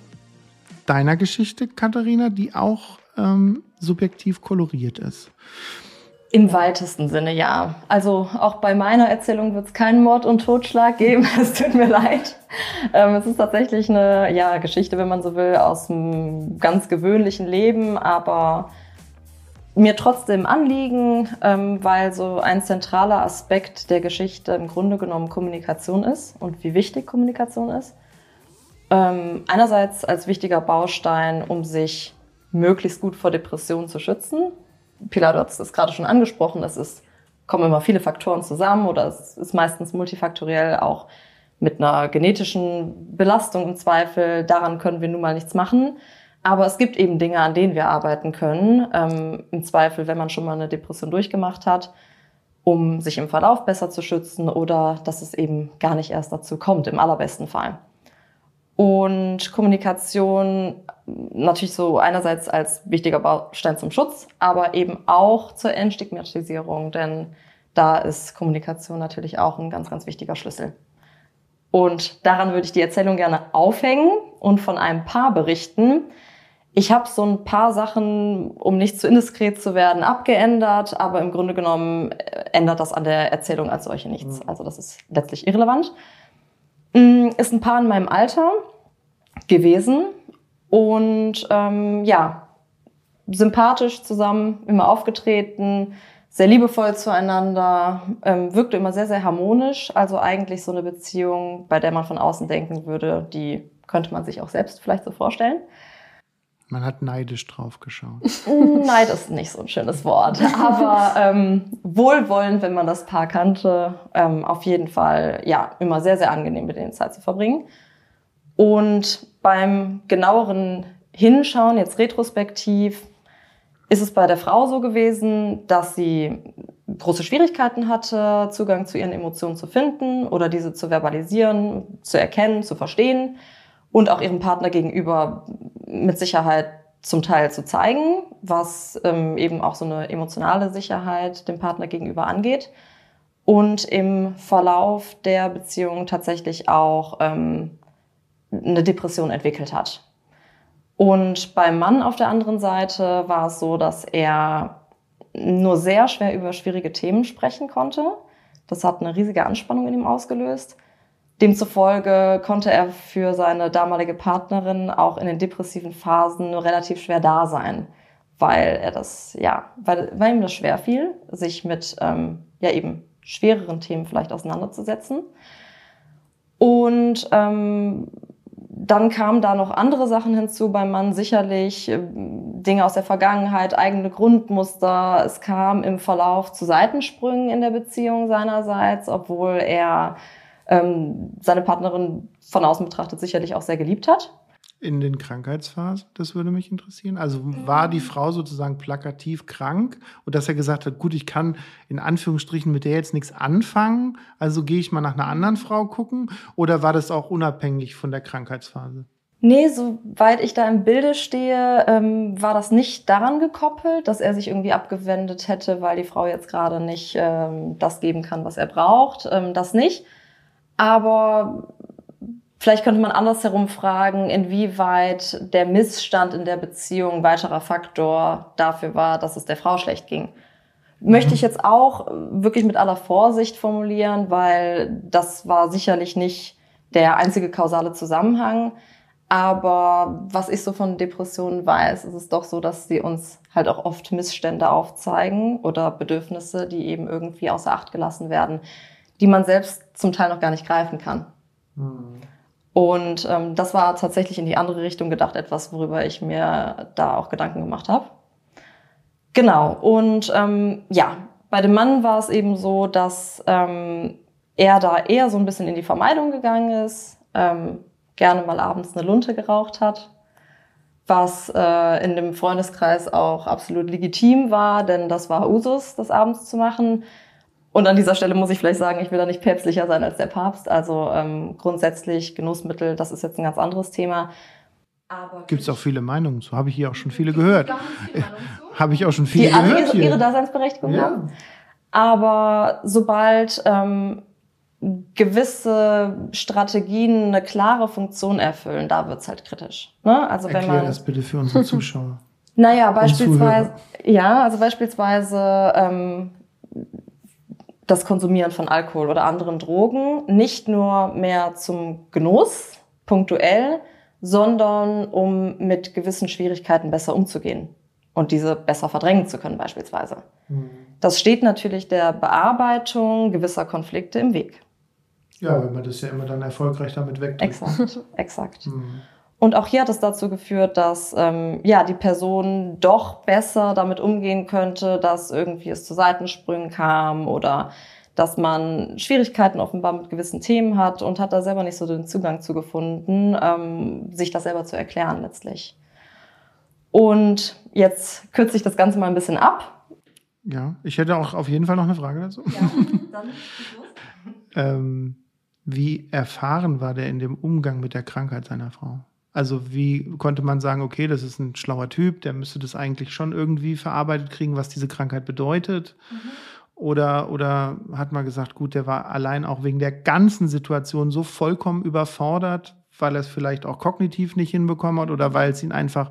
deiner Geschichte, Katharina, die auch ähm, subjektiv koloriert ist. Im weitesten Sinne ja. Also auch bei meiner Erzählung wird es keinen Mord und Totschlag geben. <laughs> Es tut mir leid. Ähm, es ist tatsächlich eine ja, Geschichte, wenn man so will, aus einem ganz gewöhnlichen Leben, aber mir trotzdem anliegen, ähm, weil so ein zentraler Aspekt der Geschichte im Grunde genommen Kommunikation ist und wie wichtig Kommunikation ist. Ähm, einerseits als wichtiger Baustein, um sich möglichst gut vor Depressionen zu schützen. Pilar, du hast es gerade schon angesprochen, es ist, kommen immer viele Faktoren zusammen oder es ist meistens multifaktoriell auch mit einer genetischen Belastung im Zweifel. Daran können wir nun mal nichts machen. Aber es gibt eben Dinge, an denen wir arbeiten können. Ähm, Im Zweifel, wenn man schon mal eine Depression durchgemacht hat, um sich im Verlauf besser zu schützen oder dass es eben gar nicht erst dazu kommt, im allerbesten Fall. Und Kommunikation natürlich so einerseits als wichtiger Baustein zum Schutz, aber eben auch zur Entstigmatisierung, denn da ist Kommunikation natürlich auch ein ganz, ganz wichtiger Schlüssel. Und daran würde ich die Erzählung gerne aufhängen und von einem Paar berichten. Ich habe so ein paar Sachen, um nicht zu indiskret zu werden, abgeändert, aber im Grunde genommen äh, ändert das an der Erzählung als solche nichts. Mhm. Also das ist letztlich irrelevant. Mm, ist ein Paar in meinem Alter gewesen und ähm, ja, sympathisch zusammen, immer aufgetreten, sehr liebevoll zueinander, ähm, wirkte immer sehr, sehr harmonisch. Also eigentlich so eine Beziehung, bei der man von außen denken würde, die könnte man sich auch selbst vielleicht so vorstellen. Man hat neidisch drauf geschaut. <laughs> Neid ist nicht so ein schönes Wort, aber ähm, wohlwollend, wenn man das Paar kannte, ähm, auf jeden Fall ja immer sehr, sehr angenehm mit denen Zeit zu verbringen. Und beim genaueren Hinschauen, jetzt retrospektiv, ist es bei der Frau so gewesen, dass sie große Schwierigkeiten hatte, Zugang zu ihren Emotionen zu finden oder diese zu verbalisieren, zu erkennen, zu verstehen und auch ihrem Partner gegenüber mit Sicherheit zum Teil zu zeigen, was ähm, eben auch so eine emotionale Sicherheit dem Partner gegenüber angeht. Und im Verlauf der Beziehung tatsächlich auch ähm, eine Depression entwickelt hat. Und beim Mann auf der anderen Seite war es so, dass er nur sehr schwer über schwierige Themen sprechen konnte. Das hat eine riesige Anspannung in ihm ausgelöst. Demzufolge konnte er für seine damalige Partnerin auch in den depressiven Phasen nur relativ schwer da sein, weil er das, ja, weil, weil ihm das schwer fiel, sich mit, ähm, ja eben schwereren Themen vielleicht auseinanderzusetzen. Und ähm, dann kamen da noch andere Sachen hinzu beim Mann, sicherlich äh, Dinge aus der Vergangenheit, eigene Grundmuster. Es kam im Verlauf zu Seitensprüngen in der Beziehung seinerseits, obwohl er ähm, seine Partnerin von außen betrachtet sicherlich auch sehr geliebt hat in den Krankheitsphasen? Das würde mich interessieren. Also war die Frau sozusagen plakativ krank und dass er gesagt hat, gut, ich kann in Anführungsstrichen mit der jetzt nichts anfangen, also gehe ich mal nach einer anderen Frau gucken? Oder war das auch unabhängig von der Krankheitsphase? Nee, soweit ich da im Bilde stehe, ähm, war das nicht daran gekoppelt, dass er sich irgendwie abgewendet hätte, weil die Frau jetzt gerade nicht ähm, das geben kann, was er braucht. Ähm, das nicht. Aber Vielleicht könnte man andersherum fragen, inwieweit der Missstand in der Beziehung weiterer Faktor dafür war, dass es der Frau schlecht ging. Möchte ich mhm. jetzt auch wirklich mit aller Vorsicht formulieren, weil das war sicherlich nicht der einzige kausale Zusammenhang. Aber was ich so von Depressionen weiß, ist es doch so, dass sie uns halt auch oft Missstände aufzeigen oder Bedürfnisse, die eben irgendwie außer Acht gelassen werden, die man selbst zum Teil noch gar nicht greifen kann. Mhm. Und ähm, das war tatsächlich in die andere Richtung gedacht, etwas, worüber ich mir da auch Gedanken gemacht habe. Genau. Und ähm, ja, bei dem Mann war es eben so, dass ähm, er da eher so ein bisschen in die Vermeidung gegangen ist, ähm, gerne mal abends eine Lunte geraucht hat, was äh, in dem Freundeskreis auch absolut legitim war, denn das war Usus, das abends zu machen. Und an dieser Stelle muss ich vielleicht sagen, ich will da nicht päpstlicher sein als der Papst. Also ähm, grundsätzlich Genussmittel, das ist jetzt ein ganz anderes Thema. Gibt es auch viele Meinungen zu? Habe ich hier auch schon viele gehört. <laughs> Habe ich auch schon viele die gehört. Die ihre, ihre Daseinsberechtigung ja. haben. Aber sobald ähm, gewisse Strategien eine klare Funktion erfüllen, da wird's halt kritisch. Ne? Also Erklär wenn man, das bitte für unsere Zuschauer. <laughs> naja, beispielsweise, ja, also beispielsweise ähm, das Konsumieren von Alkohol oder anderen Drogen nicht nur mehr zum Genuss, punktuell, sondern um mit gewissen Schwierigkeiten besser umzugehen. und diese besser verdrängen zu können beispielsweise. Mhm. Das steht natürlich der Bearbeitung gewisser Konflikte im Weg. Ja, weil man das ja immer dann erfolgreich damit wegdrückt. Exakt, exakt. Mhm. Und auch hier hat es dazu geführt, dass ähm, ja die Person doch besser damit umgehen könnte, dass irgendwie es zu Seitensprüngen kam oder dass man Schwierigkeiten offenbar mit gewissen Themen hat und hat da selber nicht so den Zugang zu gefunden, ähm, sich das selber zu erklären letztlich. Und jetzt kürze ich das Ganze mal ein bisschen ab. Ja, ich hätte auch auf jeden Fall noch eine Frage dazu. Ja, dann <laughs> ähm, Wie erfahren war der in dem Umgang mit der Krankheit seiner Frau? Also wie konnte man sagen, okay, das ist ein schlauer Typ, der müsste das eigentlich schon irgendwie verarbeitet kriegen, was diese Krankheit bedeutet? Mhm. Oder, oder hat man gesagt, gut, der war allein auch wegen der ganzen Situation so vollkommen überfordert, weil er es vielleicht auch kognitiv nicht hinbekommen hat oder weil es ihn einfach,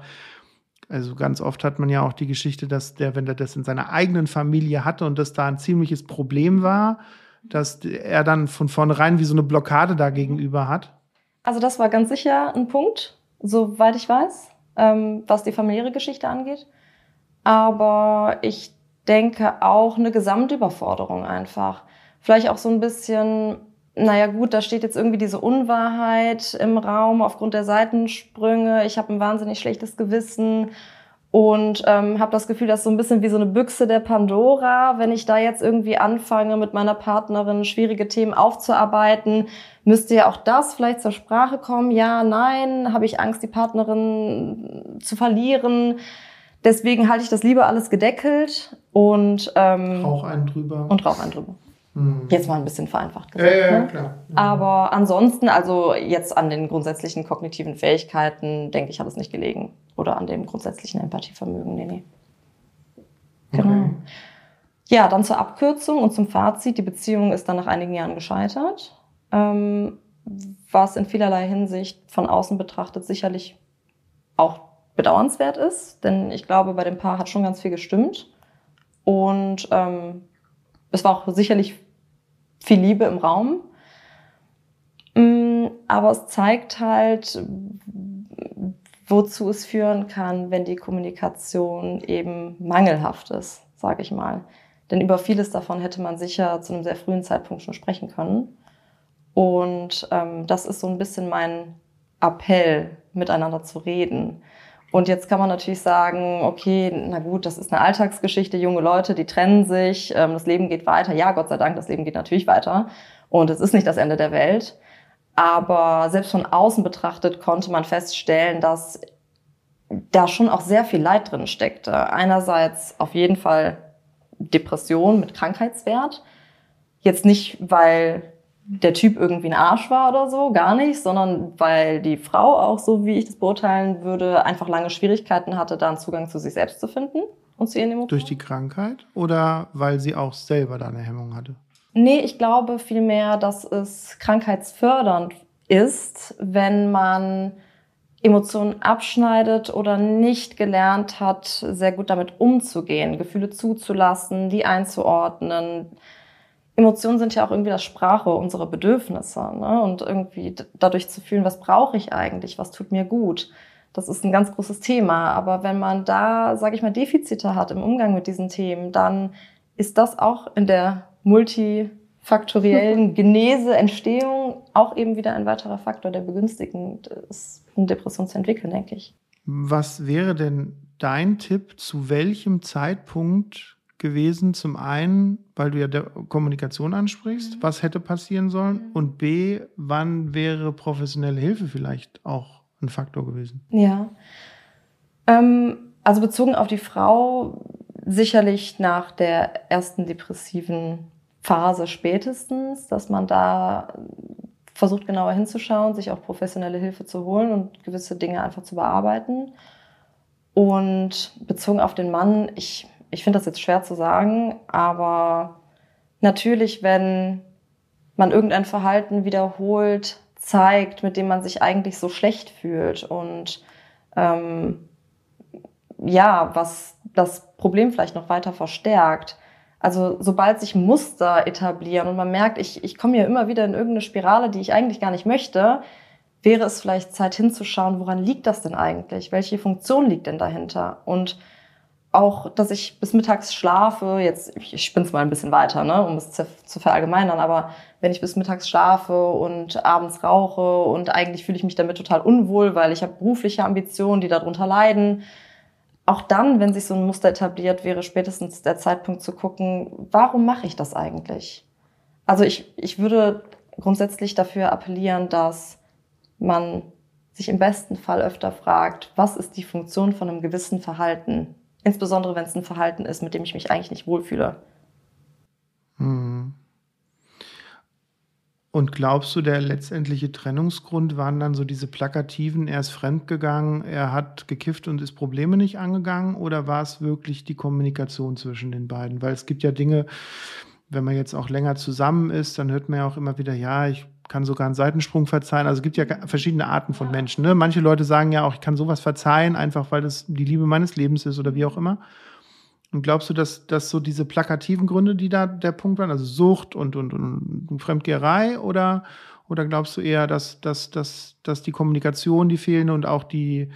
also ganz oft hat man ja auch die Geschichte, dass der, wenn er das in seiner eigenen Familie hatte und das da ein ziemliches Problem war, dass er dann von vornherein wie so eine Blockade da gegenüber hat. Also das war ganz sicher ein Punkt, soweit ich weiß, ähm, was die familiäre Geschichte angeht. Aber ich denke auch eine Gesamtüberforderung einfach. Vielleicht auch so ein bisschen, naja gut, da steht jetzt irgendwie diese Unwahrheit im Raum aufgrund der Seitensprünge. Ich habe ein wahnsinnig schlechtes Gewissen und ähm, habe das Gefühl, dass so ein bisschen wie so eine Büchse der Pandora, wenn ich da jetzt irgendwie anfange, mit meiner Partnerin schwierige Themen aufzuarbeiten, müsste ja auch das vielleicht zur Sprache kommen. Ja, nein, habe ich Angst, die Partnerin zu verlieren. Deswegen halte ich das lieber alles gedeckelt und ähm, Rauch einen drüber. Und Rauch einen drüber. Mhm. Jetzt mal ein bisschen vereinfacht gesagt. Ja, ja, ne? klar. Mhm. Aber ansonsten, also jetzt an den grundsätzlichen kognitiven Fähigkeiten, denke ich, hat es nicht gelegen. Oder an dem grundsätzlichen Empathievermögen, nee, nee. Genau. Okay. Ja, dann zur Abkürzung und zum Fazit. Die Beziehung ist dann nach einigen Jahren gescheitert. Ähm, was in vielerlei Hinsicht von außen betrachtet sicherlich auch bedauernswert ist, denn ich glaube, bei dem Paar hat schon ganz viel gestimmt. Und ähm, es war auch sicherlich viel Liebe im Raum. Mm, aber es zeigt halt, wozu es führen kann, wenn die Kommunikation eben mangelhaft ist, sage ich mal. Denn über vieles davon hätte man sicher zu einem sehr frühen Zeitpunkt schon sprechen können. Und ähm, das ist so ein bisschen mein Appell, miteinander zu reden. Und jetzt kann man natürlich sagen, okay, na gut, das ist eine Alltagsgeschichte, junge Leute, die trennen sich, ähm, das Leben geht weiter. Ja, Gott sei Dank, das Leben geht natürlich weiter. Und es ist nicht das Ende der Welt. Aber selbst von außen betrachtet konnte man feststellen, dass da schon auch sehr viel Leid drin steckte. Einerseits auf jeden Fall Depression mit Krankheitswert. Jetzt nicht, weil der Typ irgendwie ein Arsch war oder so, gar nicht, sondern weil die Frau auch, so wie ich das beurteilen würde, einfach lange Schwierigkeiten hatte, da einen Zugang zu sich selbst zu finden und zu ihren Emotionen. Durch die Krankheit oder weil sie auch selber da eine Hemmung hatte? Nee, ich glaube vielmehr, dass es krankheitsfördernd ist, wenn man Emotionen abschneidet oder nicht gelernt hat, sehr gut damit umzugehen, Gefühle zuzulassen, die einzuordnen, Emotionen sind ja auch irgendwie das Sprache unserer Bedürfnisse ne? und irgendwie dadurch zu fühlen, was brauche ich eigentlich, was tut mir gut. Das ist ein ganz großes Thema. Aber wenn man da, sage ich mal, Defizite hat im Umgang mit diesen Themen, dann ist das auch in der multifaktoriellen <laughs> Genese, Entstehung auch eben wieder ein weiterer Faktor, der begünstigend ist, eine Depression zu entwickeln, denke ich. Was wäre denn dein Tipp, zu welchem Zeitpunkt gewesen. Zum einen, weil du ja der Kommunikation ansprichst, mhm. was hätte passieren sollen? Mhm. Und B, wann wäre professionelle Hilfe vielleicht auch ein Faktor gewesen? Ja. Ähm, also bezogen auf die Frau, sicherlich nach der ersten depressiven Phase spätestens, dass man da versucht genauer hinzuschauen, sich auch professionelle Hilfe zu holen und gewisse Dinge einfach zu bearbeiten. Und bezogen auf den Mann, ich ich finde das jetzt schwer zu sagen, aber natürlich, wenn man irgendein Verhalten wiederholt, zeigt, mit dem man sich eigentlich so schlecht fühlt und ähm, ja, was das Problem vielleicht noch weiter verstärkt. Also sobald sich Muster etablieren und man merkt, ich, ich komme ja immer wieder in irgendeine Spirale, die ich eigentlich gar nicht möchte, wäre es vielleicht Zeit hinzuschauen, woran liegt das denn eigentlich? Welche Funktion liegt denn dahinter? Und auch, dass ich bis mittags schlafe, jetzt, ich spinne es mal ein bisschen weiter, ne, um es zu, zu verallgemeinern, aber wenn ich bis mittags schlafe und abends rauche und eigentlich fühle ich mich damit total unwohl, weil ich habe berufliche Ambitionen, die darunter leiden. Auch dann, wenn sich so ein Muster etabliert, wäre spätestens der Zeitpunkt zu gucken, warum mache ich das eigentlich? Also ich, ich würde grundsätzlich dafür appellieren, dass man sich im besten Fall öfter fragt, was ist die Funktion von einem gewissen Verhalten? Insbesondere wenn es ein Verhalten ist, mit dem ich mich eigentlich nicht wohlfühle. Hm. Und glaubst du, der letztendliche Trennungsgrund waren dann so diese plakativen, er ist fremdgegangen, er hat gekifft und ist Probleme nicht angegangen? Oder war es wirklich die Kommunikation zwischen den beiden? Weil es gibt ja Dinge, wenn man jetzt auch länger zusammen ist, dann hört man ja auch immer wieder, ja, ich kann sogar einen Seitensprung verzeihen. Also es gibt ja verschiedene Arten von Menschen. Ne? Manche Leute sagen ja auch, ich kann sowas verzeihen, einfach weil das die Liebe meines Lebens ist oder wie auch immer. Und glaubst du, dass, dass so diese plakativen Gründe, die da der Punkt waren, also Sucht und, und, und Fremdgeherei, oder, oder glaubst du eher, dass, dass, dass, dass die Kommunikation, die fehlende und auch die,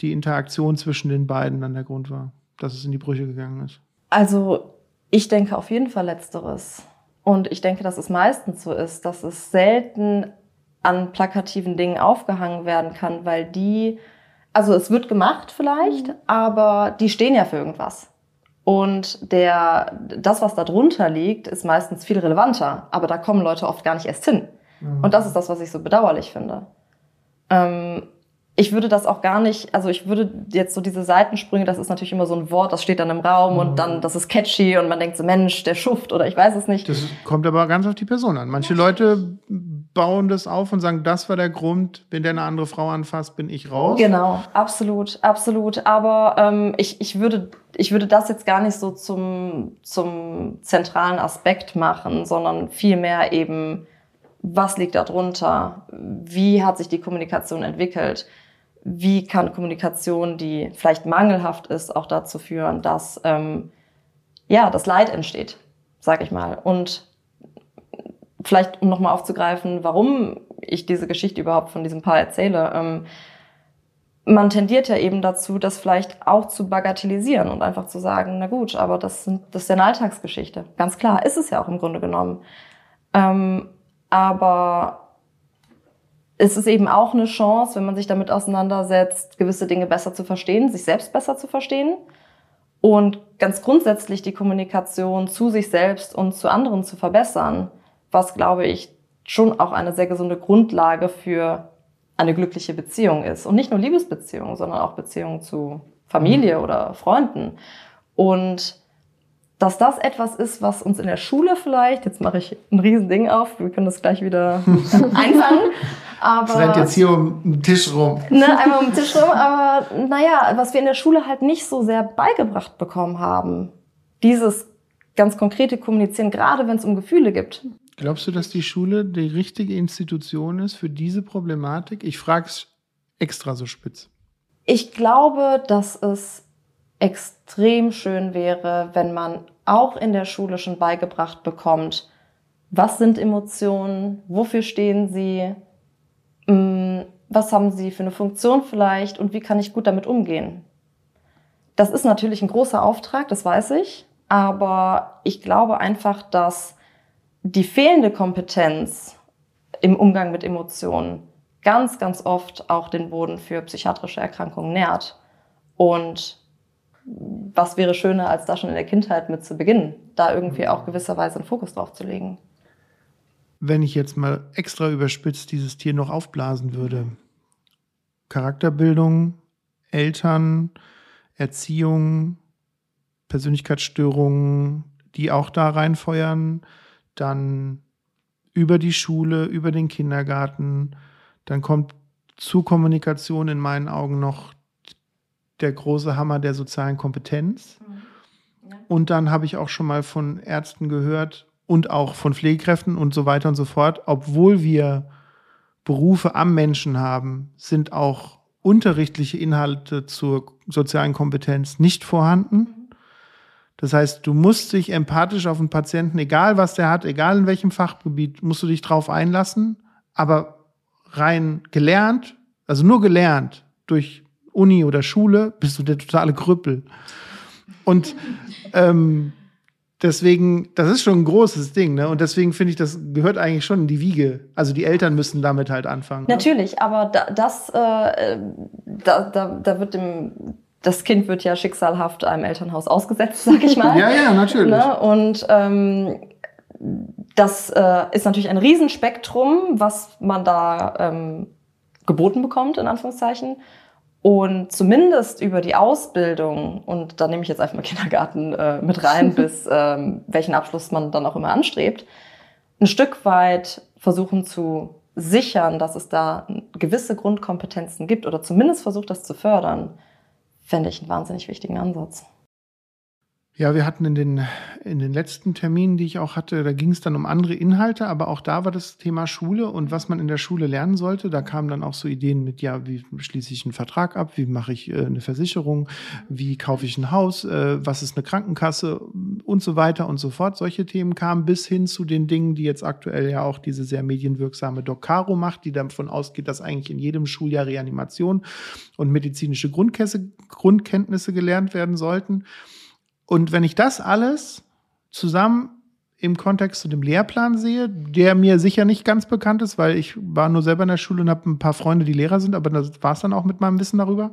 die Interaktion zwischen den beiden dann der Grund war, dass es in die Brüche gegangen ist? Also ich denke auf jeden Fall letzteres. Und ich denke, dass es meistens so ist, dass es selten an plakativen Dingen aufgehangen werden kann, weil die, also es wird gemacht vielleicht, mhm. aber die stehen ja für irgendwas. Und der, das, was da drunter liegt, ist meistens viel relevanter. Aber da kommen Leute oft gar nicht erst hin. Mhm. Und das ist das, was ich so bedauerlich finde. Ähm, ich würde das auch gar nicht, also ich würde jetzt so diese Seitensprünge, das ist natürlich immer so ein Wort, das steht dann im Raum mhm. und dann, das ist catchy und man denkt so, Mensch, der Schuft oder ich weiß es nicht. Das kommt aber ganz auf die Person an. Manche Leute bauen das auf und sagen, das war der Grund, wenn der eine andere Frau anfasst, bin ich raus. Genau, absolut, absolut. Aber ähm, ich, ich, würde, ich würde das jetzt gar nicht so zum, zum zentralen Aspekt machen, sondern vielmehr eben, was liegt da drunter? Wie hat sich die Kommunikation entwickelt? Wie kann Kommunikation, die vielleicht mangelhaft ist, auch dazu führen, dass ähm, ja das Leid entsteht, sag ich mal. Und vielleicht um nochmal aufzugreifen, warum ich diese Geschichte überhaupt von diesem Paar erzähle. Ähm, man tendiert ja eben dazu, das vielleicht auch zu bagatellisieren und einfach zu sagen, na gut, aber das, sind, das ist ja eine Alltagsgeschichte. Ganz klar, ist es ja auch im Grunde genommen. Ähm, aber es ist eben auch eine Chance, wenn man sich damit auseinandersetzt, gewisse Dinge besser zu verstehen, sich selbst besser zu verstehen und ganz grundsätzlich die Kommunikation zu sich selbst und zu anderen zu verbessern was, glaube ich, schon auch eine sehr gesunde Grundlage für eine glückliche Beziehung ist. Und nicht nur Liebesbeziehungen, sondern auch Beziehungen zu Familie mhm. oder Freunden. Und dass das etwas ist, was uns in der Schule vielleicht, jetzt mache ich ein Riesending auf, wir können das gleich wieder <laughs> einfangen. Aber, es rennt jetzt hier um den Tisch rum. Ne, einmal um den Tisch rum, aber naja, was wir in der Schule halt nicht so sehr beigebracht bekommen haben. Dieses ganz konkrete Kommunizieren, gerade wenn es um Gefühle gibt. Glaubst du, dass die Schule die richtige Institution ist für diese Problematik? Ich frage es extra so spitz. Ich glaube, dass es extrem schön wäre, wenn man auch in der Schule schon beigebracht bekommt, was sind Emotionen, wofür stehen sie, mm, was haben sie für eine Funktion vielleicht und wie kann ich gut damit umgehen. Das ist natürlich ein großer Auftrag, das weiß ich, aber ich glaube einfach, dass die fehlende Kompetenz im Umgang mit Emotionen ganz, ganz oft auch den Boden für psychiatrische Erkrankungen nährt. Und was wäre schöner, als da schon in der Kindheit mit zu beginnen, da irgendwie auch gewisserweise einen Fokus drauf zu legen. Wenn ich jetzt mal extra überspitzt dieses Tier noch aufblasen würde. Charakterbildung, Eltern, Erziehung, Persönlichkeitsstörungen, die auch da reinfeuern, dann über die Schule, über den Kindergarten, dann kommt zur Kommunikation in meinen Augen noch der große Hammer der sozialen Kompetenz. Mhm. Ja. Und dann habe ich auch schon mal von Ärzten gehört und auch von Pflegekräften und so weiter und so fort, obwohl wir Berufe am Menschen haben, sind auch unterrichtliche Inhalte zur sozialen Kompetenz nicht vorhanden. Mhm. Das heißt, du musst dich empathisch auf einen Patienten, egal was der hat, egal in welchem Fachgebiet, musst du dich drauf einlassen. Aber rein gelernt, also nur gelernt durch Uni oder Schule, bist du der totale Krüppel. Und ähm, deswegen, das ist schon ein großes Ding, ne? Und deswegen finde ich, das gehört eigentlich schon in die Wiege. Also die Eltern müssen damit halt anfangen. Ne? Natürlich, ne? aber da, das, äh, da, da, da wird dem das Kind wird ja schicksalhaft einem Elternhaus ausgesetzt, sag ich mal. <laughs> ja, ja, natürlich. Ne? Und ähm, das äh, ist natürlich ein Riesenspektrum, was man da ähm, geboten bekommt, in Anführungszeichen. Und zumindest über die Ausbildung, und da nehme ich jetzt einfach mal <laughs> Kindergarten äh, mit rein, <laughs> bis ähm, welchen Abschluss man dann auch immer anstrebt, ein Stück weit versuchen zu sichern, dass es da gewisse Grundkompetenzen gibt oder zumindest versucht, das zu fördern, fände ich einen wahnsinnig wichtigen Ansatz. Ja, wir hatten in den, in den letzten Terminen, die ich auch hatte, da ging es dann um andere Inhalte, aber auch da war das Thema Schule und was man in der Schule lernen sollte. Da kamen dann auch so Ideen mit, ja, wie schließe ich einen Vertrag ab, wie mache ich äh, eine Versicherung, wie kaufe ich ein Haus, äh, was ist eine Krankenkasse und so weiter und so fort. Solche Themen kamen bis hin zu den Dingen, die jetzt aktuell ja auch diese sehr medienwirksame Doc Caro macht, die davon ausgeht, dass eigentlich in jedem Schuljahr Reanimation und medizinische Grundkenntnisse gelernt werden sollten. Und wenn ich das alles zusammen im Kontext zu dem Lehrplan sehe, der mir sicher nicht ganz bekannt ist, weil ich war nur selber in der Schule und habe ein paar Freunde, die Lehrer sind, aber das war es dann auch mit meinem Wissen darüber.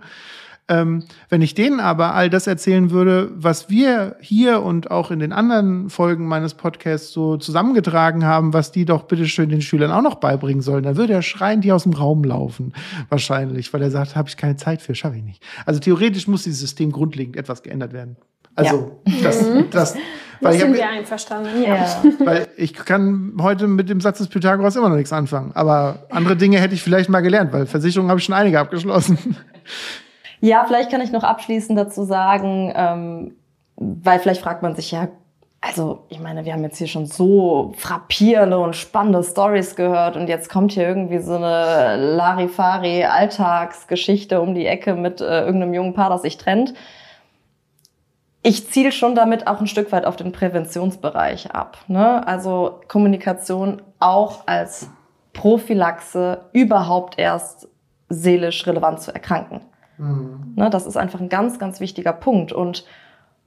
Ähm, wenn ich denen aber all das erzählen würde, was wir hier und auch in den anderen Folgen meines Podcasts so zusammengetragen haben, was die doch bitteschön den Schülern auch noch beibringen sollen, dann würde er schreien, die aus dem Raum laufen, wahrscheinlich, weil er sagt, habe ich keine Zeit für, schaffe ich nicht. Also theoretisch muss dieses System grundlegend etwas geändert werden. Also ja. das, mhm. das, <laughs> weil das sind hab, wir einverstanden. Ja. <laughs> Weil ich kann heute mit dem Satz des Pythagoras immer noch nichts anfangen. Aber andere Dinge hätte ich vielleicht mal gelernt, weil Versicherungen habe ich schon einige abgeschlossen. <laughs> Ja, vielleicht kann ich noch abschließend dazu sagen, ähm, weil vielleicht fragt man sich ja, also ich meine, wir haben jetzt hier schon so frappierende und spannende Stories gehört und jetzt kommt hier irgendwie so eine Larifari Alltagsgeschichte um die Ecke mit äh, irgendeinem jungen Paar, das sich trennt ich ziele schon damit auch ein Stück weit auf den Präventionsbereich ab. Ne? Also Kommunikation auch als Prophylaxe überhaupt erst seelisch relevant zu erkranken. Mhm. Ne? Das ist einfach ein ganz, ganz wichtiger Punkt. Und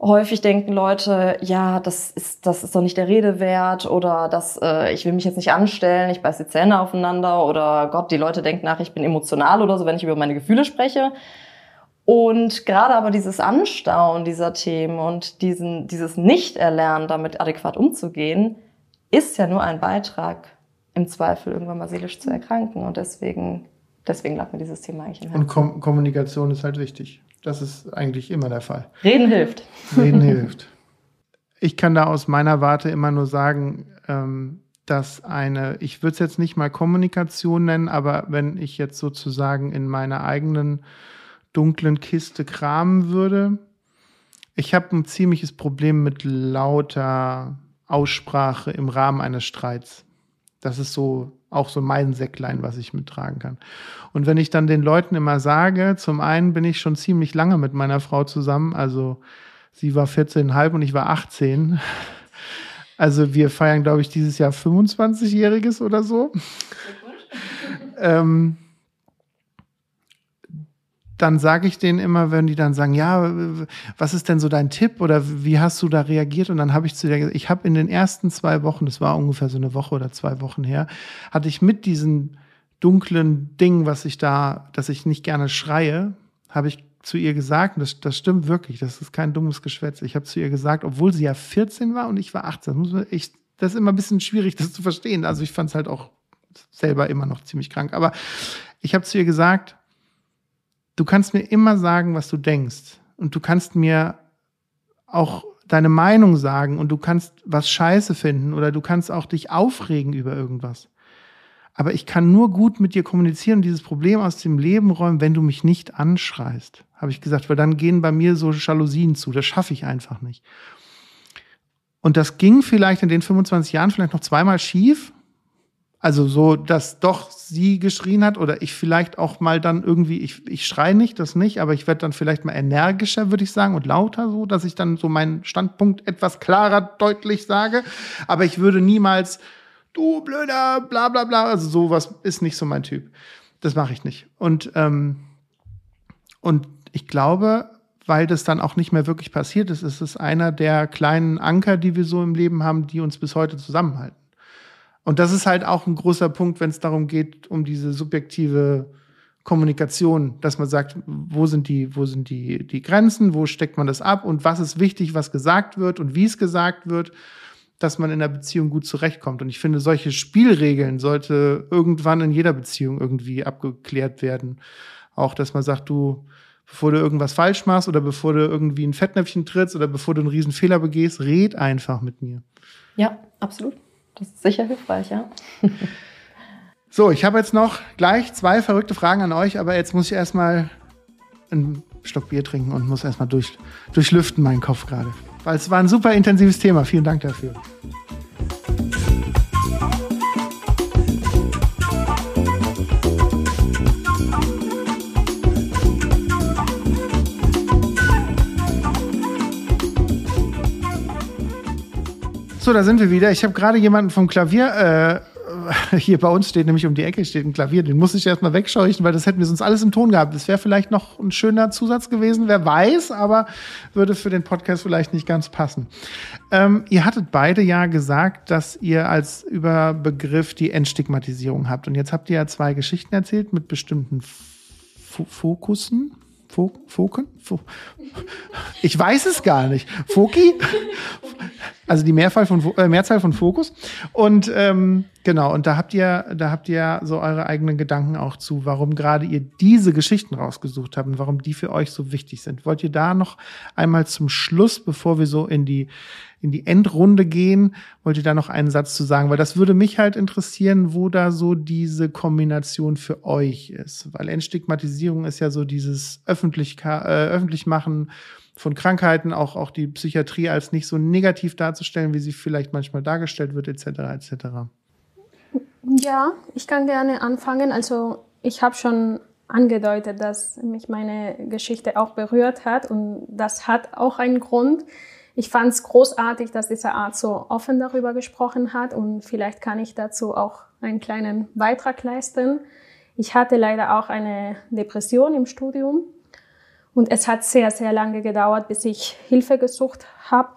häufig denken Leute, ja, das ist, das ist doch nicht der Rede wert oder das, äh, ich will mich jetzt nicht anstellen, ich beiß die Zähne aufeinander oder Gott, die Leute denken nach, ich bin emotional oder so, wenn ich über meine Gefühle spreche. Und gerade aber dieses Anstauen dieser Themen und diesen, dieses Nicht-Erlernen, damit adäquat umzugehen, ist ja nur ein Beitrag, im Zweifel irgendwann mal seelisch zu erkranken. Und deswegen, deswegen lag mir dieses Thema eigentlich im Herzen. Und Kom Kommunikation ist halt wichtig. Das ist eigentlich immer der Fall. Reden hilft. Reden hilft. Ich kann da aus meiner Warte immer nur sagen, ähm, dass eine, ich würde es jetzt nicht mal Kommunikation nennen, aber wenn ich jetzt sozusagen in meiner eigenen dunklen Kiste kramen würde. Ich habe ein ziemliches Problem mit lauter Aussprache im Rahmen eines Streits. Das ist so auch so mein Säcklein, was ich mittragen kann. Und wenn ich dann den Leuten immer sage, zum einen bin ich schon ziemlich lange mit meiner Frau zusammen, also sie war 14,5 und ich war 18. Also wir feiern, glaube ich, dieses Jahr 25-Jähriges oder so. ähm, dann sage ich denen immer, wenn die dann sagen, ja, was ist denn so dein Tipp oder wie hast du da reagiert? Und dann habe ich zu dir gesagt, ich habe in den ersten zwei Wochen, das war ungefähr so eine Woche oder zwei Wochen her, hatte ich mit diesem dunklen Ding, was ich da, dass ich nicht gerne schreie, habe ich zu ihr gesagt, das, das stimmt wirklich, das ist kein dummes Geschwätz. Ich habe zu ihr gesagt, obwohl sie ja 14 war und ich war 18, ich, das ist immer ein bisschen schwierig, das zu verstehen. Also ich fand es halt auch selber immer noch ziemlich krank. Aber ich habe zu ihr gesagt, du kannst mir immer sagen, was du denkst. Und du kannst mir auch deine Meinung sagen und du kannst was scheiße finden oder du kannst auch dich aufregen über irgendwas. Aber ich kann nur gut mit dir kommunizieren und dieses Problem aus dem Leben räumen, wenn du mich nicht anschreist, habe ich gesagt, weil dann gehen bei mir so Jalousien zu. Das schaffe ich einfach nicht. Und das ging vielleicht in den 25 Jahren vielleicht noch zweimal schief, also so, dass doch sie geschrien hat oder ich vielleicht auch mal dann irgendwie, ich, ich schreie nicht, das nicht, aber ich werde dann vielleicht mal energischer, würde ich sagen, und lauter so, dass ich dann so meinen Standpunkt etwas klarer deutlich sage. Aber ich würde niemals, du blöder, bla bla bla, also sowas ist nicht so mein Typ. Das mache ich nicht. Und, ähm, und ich glaube, weil das dann auch nicht mehr wirklich passiert ist. Es ist einer der kleinen Anker, die wir so im Leben haben, die uns bis heute zusammenhalten. Und das ist halt auch ein großer Punkt, wenn es darum geht, um diese subjektive Kommunikation, dass man sagt, wo sind die, wo sind die, die Grenzen, wo steckt man das ab und was ist wichtig, was gesagt wird und wie es gesagt wird, dass man in der Beziehung gut zurechtkommt. Und ich finde, solche Spielregeln sollte irgendwann in jeder Beziehung irgendwie abgeklärt werden. Auch, dass man sagt, du, bevor du irgendwas falsch machst oder bevor du irgendwie ein Fettnäpfchen trittst oder bevor du einen riesen Fehler begehst, red einfach mit mir. Ja, absolut. Das ist sicher hilfreich, ja. <laughs> so, ich habe jetzt noch gleich zwei verrückte Fragen an euch, aber jetzt muss ich erstmal einen Stock Bier trinken und muss erstmal durch, durchlüften meinen Kopf gerade. Weil es war ein super intensives Thema. Vielen Dank dafür. So, da sind wir wieder. Ich habe gerade jemanden vom Klavier äh, <laughs> hier bei uns steht, nämlich um die Ecke steht ein Klavier. Den muss ich erstmal wegscheuchen, weil das hätten wir sonst alles im Ton gehabt. Das wäre vielleicht noch ein schöner Zusatz gewesen, wer weiß, aber würde für den Podcast vielleicht nicht ganz passen. Ähm, ihr hattet beide ja gesagt, dass ihr als Überbegriff die Entstigmatisierung habt. Und jetzt habt ihr ja zwei Geschichten erzählt mit bestimmten F Fokussen. Foken? Ich weiß es gar nicht. Foki? Also die Mehrzahl von, äh, Mehrzahl von Fokus. Und ähm, genau, und da habt ihr, da habt ihr so eure eigenen Gedanken auch zu, warum gerade ihr diese Geschichten rausgesucht habt und warum die für euch so wichtig sind. Wollt ihr da noch einmal zum Schluss, bevor wir so in die in die Endrunde gehen. Wollt ihr da noch einen Satz zu sagen? Weil das würde mich halt interessieren, wo da so diese Kombination für euch ist. Weil Entstigmatisierung ist ja so dieses öffentlich, äh, öffentlich machen von Krankheiten, auch, auch die Psychiatrie als nicht so negativ darzustellen, wie sie vielleicht manchmal dargestellt wird, etc. etc. Ja, ich kann gerne anfangen. Also ich habe schon angedeutet, dass mich meine Geschichte auch berührt hat und das hat auch einen Grund. Ich fand es großartig, dass dieser Arzt so offen darüber gesprochen hat und vielleicht kann ich dazu auch einen kleinen Beitrag leisten. Ich hatte leider auch eine Depression im Studium und es hat sehr, sehr lange gedauert, bis ich Hilfe gesucht habe.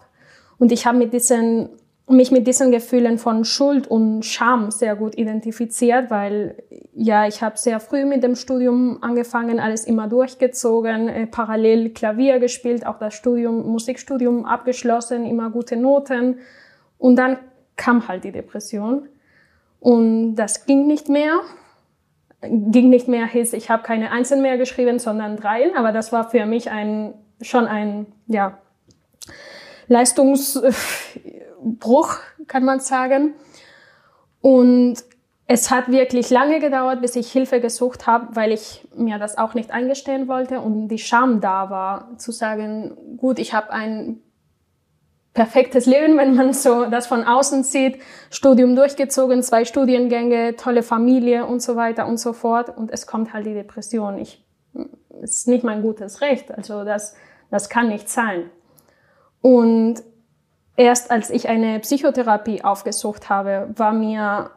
Und ich habe mit diesen mich mit diesen Gefühlen von Schuld und Scham sehr gut identifiziert, weil ja, ich habe sehr früh mit dem Studium angefangen, alles immer durchgezogen, äh, parallel Klavier gespielt, auch das Studium, Musikstudium abgeschlossen, immer gute Noten. Und dann kam halt die Depression und das ging nicht mehr. Ging nicht mehr hieß, ich habe keine Einzeln mehr geschrieben, sondern Dreien, aber das war für mich ein schon ein ja Leistungs Bruch, kann man sagen. Und es hat wirklich lange gedauert, bis ich Hilfe gesucht habe, weil ich mir das auch nicht eingestehen wollte und die Scham da war, zu sagen, gut, ich habe ein perfektes Leben, wenn man so das von außen sieht, Studium durchgezogen, zwei Studiengänge, tolle Familie und so weiter und so fort und es kommt halt die Depression. Ich, ist nicht mein gutes Recht, also das, das kann nicht sein. Und erst als ich eine Psychotherapie aufgesucht habe, war mir,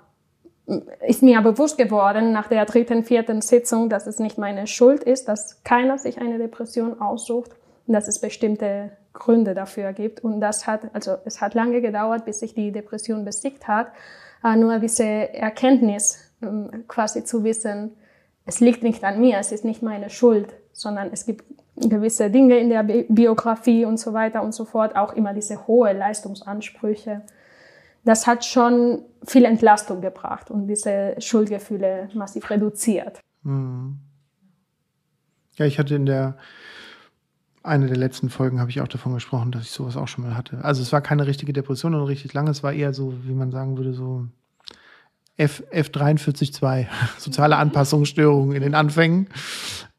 ist mir bewusst geworden nach der dritten, vierten Sitzung, dass es nicht meine Schuld ist, dass keiner sich eine Depression aussucht und dass es bestimmte Gründe dafür gibt. Und das hat, also es hat lange gedauert, bis sich die Depression besiegt hat. Äh, nur diese Erkenntnis, ähm, quasi zu wissen, es liegt nicht an mir, es ist nicht meine Schuld, sondern es gibt gewisse Dinge in der Biografie und so weiter und so fort, auch immer diese hohe Leistungsansprüche. Das hat schon viel Entlastung gebracht und diese Schuldgefühle massiv reduziert. Mhm. Ja, ich hatte in der eine der letzten Folgen habe ich auch davon gesprochen, dass ich sowas auch schon mal hatte. Also es war keine richtige Depression und richtig lange, es war eher so, wie man sagen würde, so F, F432, <laughs> soziale Anpassungsstörungen in den Anfängen.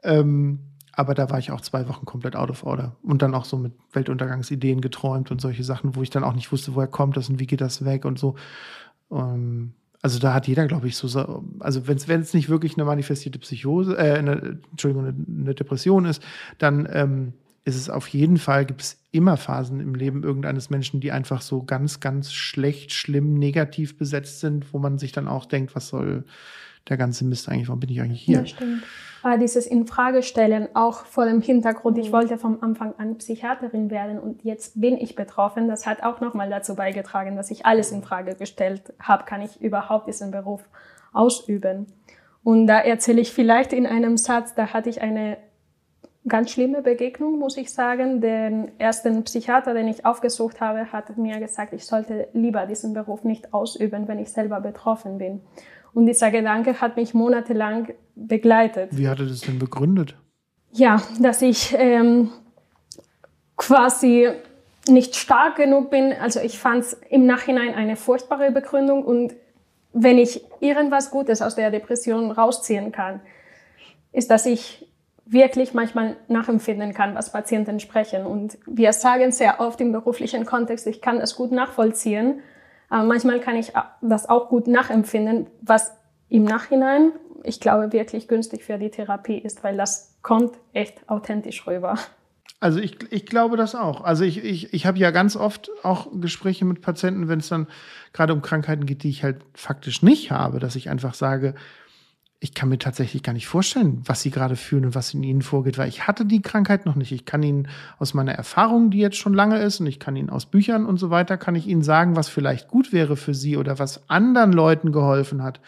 Ähm, aber da war ich auch zwei Wochen komplett out of order. Und dann auch so mit Weltuntergangsideen geträumt und solche Sachen, wo ich dann auch nicht wusste, woher kommt das und wie geht das weg und so. Ähm, also da hat jeder, glaube ich, so, also wenn es nicht wirklich eine manifestierte Psychose, äh, eine, Entschuldigung, eine, eine Depression ist, dann ähm, ist es auf jeden Fall, gibt es immer Phasen im Leben irgendeines Menschen, die einfach so ganz, ganz schlecht, schlimm, negativ besetzt sind, wo man sich dann auch denkt, was soll der ganze Mist eigentlich, warum bin ich eigentlich hier? Ja, stimmt. Aber dieses Infragestellen auch vor dem Hintergrund, ich wollte vom Anfang an Psychiaterin werden und jetzt bin ich betroffen, das hat auch nochmal dazu beigetragen, dass ich alles in Frage gestellt habe, kann ich überhaupt diesen Beruf ausüben. Und da erzähle ich vielleicht in einem Satz, da hatte ich eine ganz schlimme Begegnung, muss ich sagen. Den ersten Psychiater, den ich aufgesucht habe, hat mir gesagt, ich sollte lieber diesen Beruf nicht ausüben, wenn ich selber betroffen bin. Und dieser Gedanke hat mich monatelang begleitet. Wie hat er das denn begründet? Ja, dass ich ähm, quasi nicht stark genug bin. Also ich fand es im Nachhinein eine furchtbare Begründung und wenn ich irgendwas Gutes aus der Depression rausziehen kann, ist, dass ich wirklich manchmal nachempfinden kann, was Patienten sprechen. Und wir sagen sehr oft im beruflichen Kontext, ich kann das gut nachvollziehen. Aber manchmal kann ich das auch gut nachempfinden, was im Nachhinein, ich glaube, wirklich günstig für die Therapie ist, weil das kommt echt authentisch rüber. Also ich, ich glaube das auch. Also ich, ich, ich habe ja ganz oft auch Gespräche mit Patienten, wenn es dann gerade um Krankheiten geht, die ich halt faktisch nicht habe, dass ich einfach sage, ich kann mir tatsächlich gar nicht vorstellen, was sie gerade fühlen und was in ihnen vorgeht, weil ich hatte die Krankheit noch nicht. Ich kann ihnen aus meiner Erfahrung, die jetzt schon lange ist, und ich kann ihnen aus Büchern und so weiter, kann ich ihnen sagen, was vielleicht gut wäre für sie oder was anderen Leuten geholfen hat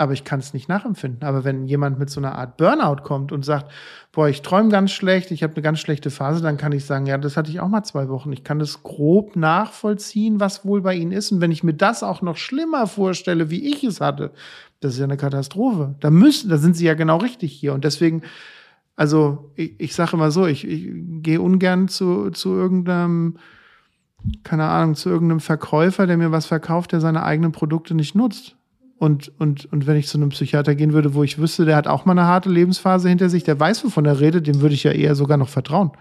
aber ich kann es nicht nachempfinden. Aber wenn jemand mit so einer Art Burnout kommt und sagt, boah, ich träume ganz schlecht, ich habe eine ganz schlechte Phase, dann kann ich sagen, ja, das hatte ich auch mal zwei Wochen. Ich kann das grob nachvollziehen, was wohl bei Ihnen ist. Und wenn ich mir das auch noch schlimmer vorstelle, wie ich es hatte, das ist ja eine Katastrophe. Da müssen, da sind Sie ja genau richtig hier. Und deswegen, also ich, ich sage immer so, ich, ich gehe ungern zu, zu irgendeinem keine Ahnung, zu irgendeinem Verkäufer, der mir was verkauft, der seine eigenen Produkte nicht nutzt. Und, und, und wenn ich zu einem Psychiater gehen würde, wo ich wüsste, der hat auch mal eine harte Lebensphase hinter sich, der weiß, wovon er redet, dem würde ich ja eher sogar noch vertrauen.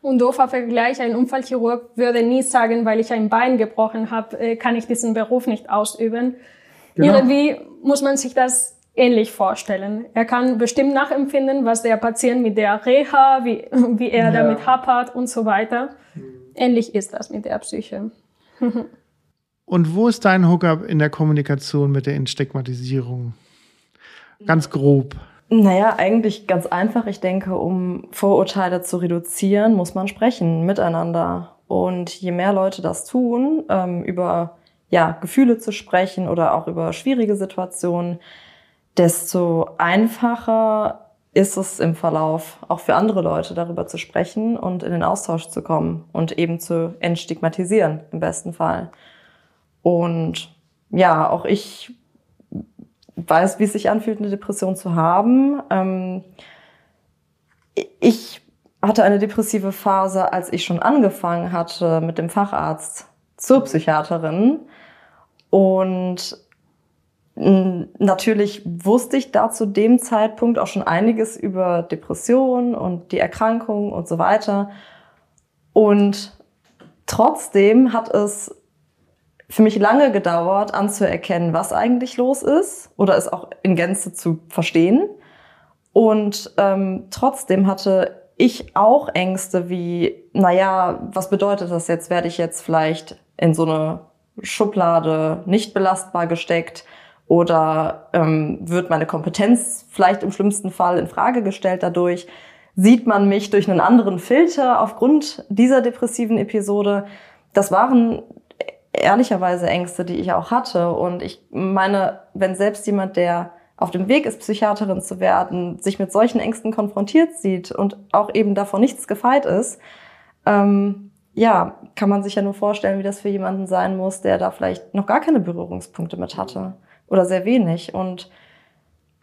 Und doofer Vergleich, ein Unfallchirurg würde nie sagen, weil ich ein Bein gebrochen habe, äh, kann ich diesen Beruf nicht ausüben. Genau. Irgendwie muss man sich das ähnlich vorstellen. Er kann bestimmt nachempfinden, was der Patient mit der Reha, wie, wie er ja. damit hapert und so weiter. Ähnlich ist das mit der Psyche. <laughs> Und wo ist dein Hookup in der Kommunikation mit der Entstigmatisierung? Ganz grob. Naja, eigentlich ganz einfach. Ich denke, um Vorurteile zu reduzieren, muss man sprechen miteinander. Und je mehr Leute das tun, ähm, über ja, Gefühle zu sprechen oder auch über schwierige Situationen, desto einfacher ist es im Verlauf auch für andere Leute darüber zu sprechen und in den Austausch zu kommen und eben zu entstigmatisieren im besten Fall. Und ja, auch ich weiß, wie es sich anfühlt, eine Depression zu haben. Ähm, ich hatte eine depressive Phase, als ich schon angefangen hatte mit dem Facharzt zur Psychiaterin. Und natürlich wusste ich da zu dem Zeitpunkt auch schon einiges über Depressionen und die Erkrankung und so weiter. Und trotzdem hat es für mich lange gedauert, anzuerkennen, was eigentlich los ist oder es auch in Gänze zu verstehen. Und ähm, trotzdem hatte ich auch Ängste wie, naja, was bedeutet das jetzt? Werde ich jetzt vielleicht in so eine Schublade nicht belastbar gesteckt oder ähm, wird meine Kompetenz vielleicht im schlimmsten Fall in Frage gestellt dadurch? Sieht man mich durch einen anderen Filter aufgrund dieser depressiven Episode? Das waren ehrlicherweise Ängste, die ich auch hatte. Und ich meine, wenn selbst jemand, der auf dem Weg ist, Psychiaterin zu werden, sich mit solchen Ängsten konfrontiert sieht und auch eben davor nichts gefeit ist, ähm, ja, kann man sich ja nur vorstellen, wie das für jemanden sein muss, der da vielleicht noch gar keine Berührungspunkte mit hatte oder sehr wenig. Und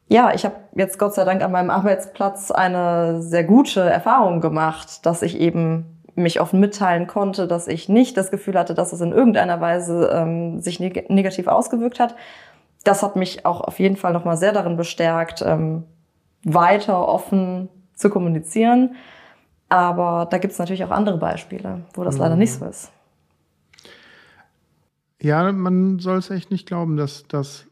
ja, ich habe jetzt Gott sei Dank an meinem Arbeitsplatz eine sehr gute Erfahrung gemacht, dass ich eben mich offen mitteilen konnte, dass ich nicht das Gefühl hatte, dass es in irgendeiner Weise ähm, sich neg negativ ausgewirkt hat. Das hat mich auch auf jeden Fall nochmal sehr darin bestärkt, ähm, weiter offen zu kommunizieren. Aber da gibt es natürlich auch andere Beispiele, wo das mhm. leider nicht so ist. Ja, man soll es echt nicht glauben, dass, dass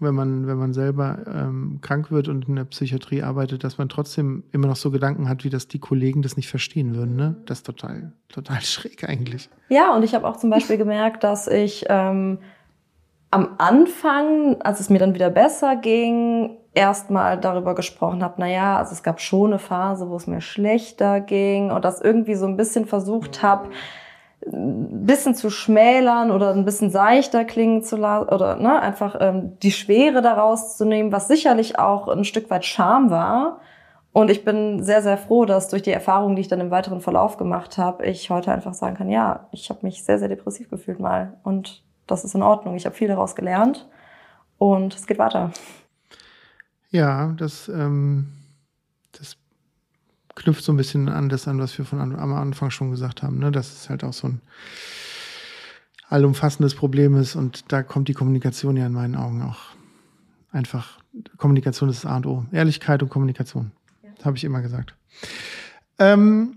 wenn man, wenn man selber ähm, krank wird und in der Psychiatrie arbeitet, dass man trotzdem immer noch so Gedanken hat, wie das die Kollegen das nicht verstehen würden. Ne? Das ist total, total <laughs> schräg eigentlich. Ja, und ich habe auch zum Beispiel gemerkt, dass ich ähm, am Anfang, als es mir dann wieder besser ging, erstmal darüber gesprochen habe, naja, also es gab schon eine Phase, wo es mir schlechter ging und das irgendwie so ein bisschen versucht habe, ein bisschen zu schmälern oder ein bisschen seichter klingen zu lassen oder ne, einfach ähm, die Schwere daraus zu nehmen, was sicherlich auch ein Stück weit Scham war. Und ich bin sehr, sehr froh, dass durch die Erfahrungen, die ich dann im weiteren Verlauf gemacht habe, ich heute einfach sagen kann, ja, ich habe mich sehr, sehr depressiv gefühlt mal. Und das ist in Ordnung. Ich habe viel daraus gelernt und es geht weiter. Ja, das, ähm, das knüpft so ein bisschen an das an, was wir von am Anfang schon gesagt haben, ne? dass es halt auch so ein allumfassendes Problem ist und da kommt die Kommunikation ja in meinen Augen auch einfach. Kommunikation ist das A und O. Ehrlichkeit und Kommunikation. Ja. Habe ich immer gesagt. Ähm,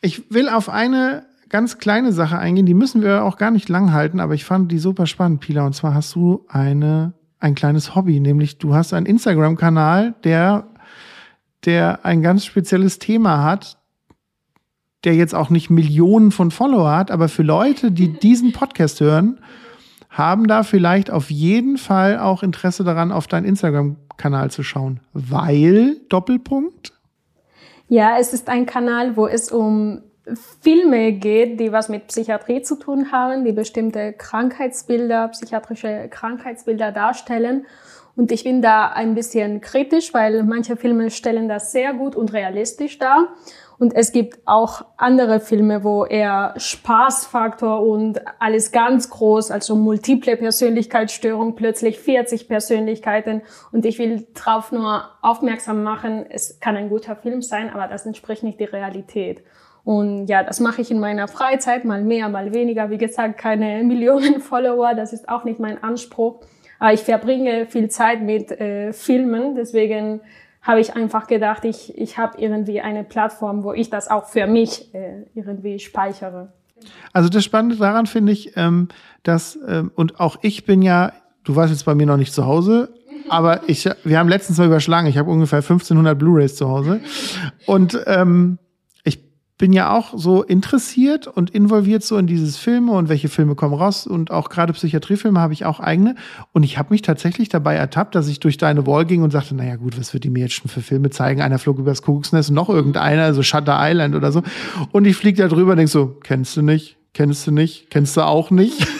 ich will auf eine ganz kleine Sache eingehen, die müssen wir auch gar nicht lang halten, aber ich fand die super spannend, Pila. Und zwar hast du eine, ein kleines Hobby, nämlich du hast einen Instagram-Kanal, der, der ein ganz spezielles Thema hat, der jetzt auch nicht Millionen von Follower hat, aber für Leute, die diesen Podcast hören, haben da vielleicht auf jeden Fall auch Interesse daran, auf deinen Instagram-Kanal zu schauen, weil Doppelpunkt. Ja, es ist ein Kanal, wo es um Filme geht, die was mit Psychiatrie zu tun haben, die bestimmte Krankheitsbilder, psychiatrische Krankheitsbilder darstellen. Und ich bin da ein bisschen kritisch, weil manche Filme stellen das sehr gut und realistisch dar. Und es gibt auch andere Filme, wo eher Spaßfaktor und alles ganz groß, also multiple Persönlichkeitsstörung, plötzlich 40 Persönlichkeiten. Und ich will darauf nur aufmerksam machen, es kann ein guter Film sein, aber das entspricht nicht der Realität. Und ja, das mache ich in meiner Freizeit, mal mehr, mal weniger. Wie gesagt, keine Millionen <laughs> Follower, das ist auch nicht mein Anspruch. Aber ich verbringe viel Zeit mit äh, Filmen, deswegen habe ich einfach gedacht, ich, ich habe irgendwie eine Plattform, wo ich das auch für mich äh, irgendwie speichere. Also das Spannende daran finde ich, ähm, dass, ähm, und auch ich bin ja, du warst jetzt bei mir noch nicht zu Hause, aber ich, wir haben letztens mal überschlagen, ich habe ungefähr 1500 Blu-rays zu Hause. Und ähm, bin ja auch so interessiert und involviert so in dieses Filme und welche Filme kommen raus und auch gerade Psychiatriefilme habe ich auch eigene. Und ich habe mich tatsächlich dabei ertappt, dass ich durch deine Wall ging und sagte, naja gut, was wird die mir jetzt schon für Filme zeigen? Einer flog übers Kuckucksnest und noch irgendeiner, also Shutter Island oder so. Und ich fliege da drüber und denk so, kennst du nicht, kennst du nicht, kennst du auch nicht? <laughs>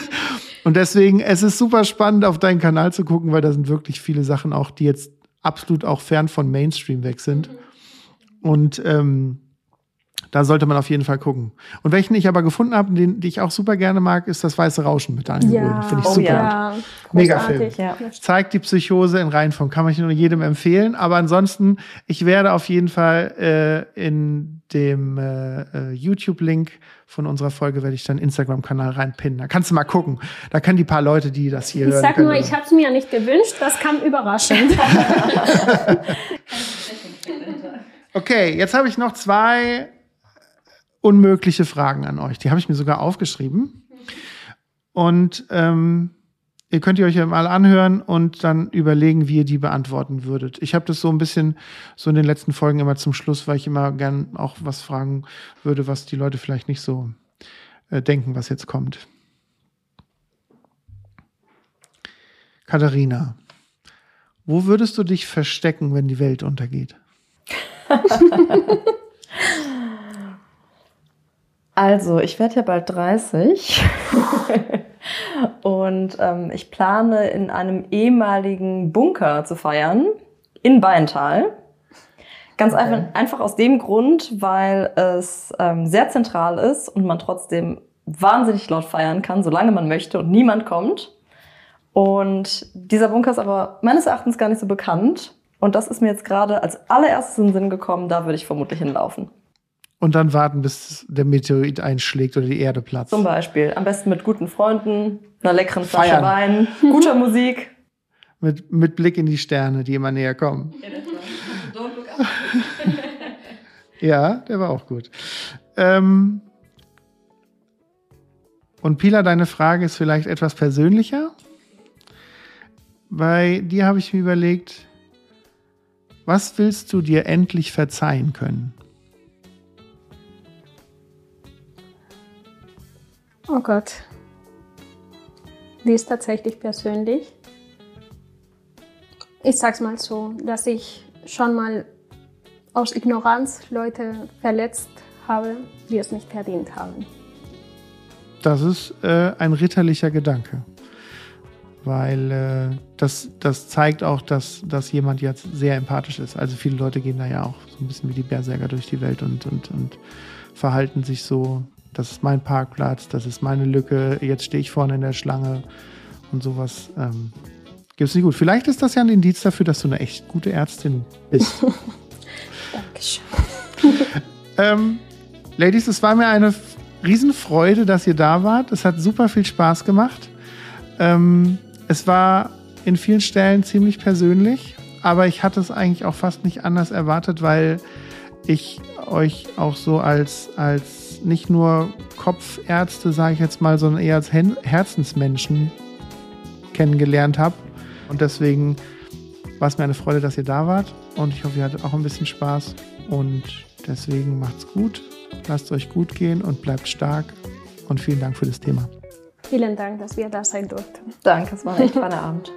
Und deswegen, es ist super spannend auf deinen Kanal zu gucken, weil da sind wirklich viele Sachen auch, die jetzt absolut auch fern von Mainstream weg sind. Und ähm, da sollte man auf jeden Fall gucken. Und welchen ich aber gefunden habe, den, den ich auch super gerne mag, ist das Weiße Rauschen mit Daniel ja. Brühl. Finde ich oh, super. Ja. Mega Film. Ja. Zeigt die Psychose in Reihenform. Kann man nur jedem empfehlen. Aber ansonsten, ich werde auf jeden Fall äh, in dem äh, äh, YouTube-Link von unserer Folge werde ich dann Instagram-Kanal reinpinnen. Da kannst du mal gucken. Da können die paar Leute, die das hier ich hören. Ich sag nur, ich habe es mir ja nicht gewünscht. Das kam überraschend. <laughs> <laughs> okay, jetzt habe ich noch zwei unmögliche Fragen an euch. Die habe ich mir sogar aufgeschrieben. Und ähm, ihr könnt ihr euch ja mal anhören und dann überlegen, wie ihr die beantworten würdet. Ich habe das so ein bisschen so in den letzten Folgen immer zum Schluss, weil ich immer gern auch was fragen würde, was die Leute vielleicht nicht so äh, denken, was jetzt kommt. Katharina, wo würdest du dich verstecken, wenn die Welt untergeht? <laughs> Also, ich werde ja bald 30 <laughs> und ähm, ich plane in einem ehemaligen Bunker zu feiern in Beintal. Ganz okay. einfach, einfach aus dem Grund, weil es ähm, sehr zentral ist und man trotzdem wahnsinnig laut feiern kann, solange man möchte und niemand kommt. Und dieser Bunker ist aber meines Erachtens gar nicht so bekannt. Und das ist mir jetzt gerade als allererstes in den Sinn gekommen, da würde ich vermutlich hinlaufen. Und dann warten, bis der Meteorit einschlägt oder die Erde platzt. Zum Beispiel. Am besten mit guten Freunden, einer leckeren Flasche Feiern. Wein, guter <laughs> Musik. Mit, mit Blick in die Sterne, die immer näher kommen. <laughs> ja, der war auch gut. Ähm und Pila, deine Frage ist vielleicht etwas persönlicher. Bei dir habe ich mir überlegt, was willst du dir endlich verzeihen können? Oh Gott. die ist tatsächlich persönlich. Ich sag's mal so, dass ich schon mal aus Ignoranz Leute verletzt habe, die es nicht verdient haben. Das ist äh, ein ritterlicher Gedanke. Weil äh, das, das zeigt auch, dass, dass jemand jetzt sehr empathisch ist. Also viele Leute gehen da ja auch so ein bisschen wie die Berserker durch die Welt und, und, und verhalten sich so, das ist mein Parkplatz, das ist meine Lücke, jetzt stehe ich vorne in der Schlange und sowas. Ähm, Gibt es nicht gut. Vielleicht ist das ja ein Indiz dafür, dass du eine echt gute Ärztin bist. <laughs> Dankeschön. ähm, Ladies, es war mir eine Riesenfreude, dass ihr da wart. Es hat super viel Spaß gemacht. Ähm, es war in vielen Stellen ziemlich persönlich, aber ich hatte es eigentlich auch fast nicht anders erwartet, weil ich euch auch so als, als nicht nur Kopfärzte, sage ich jetzt mal, sondern eher als Herzensmenschen kennengelernt habe. Und deswegen war es mir eine Freude, dass ihr da wart. Und ich hoffe, ihr hattet auch ein bisschen Spaß. Und deswegen macht's gut, lasst euch gut gehen und bleibt stark. Und vielen Dank für das Thema. Vielen Dank, dass wir da sein durften. Danke, es war ein echt spannender Abend.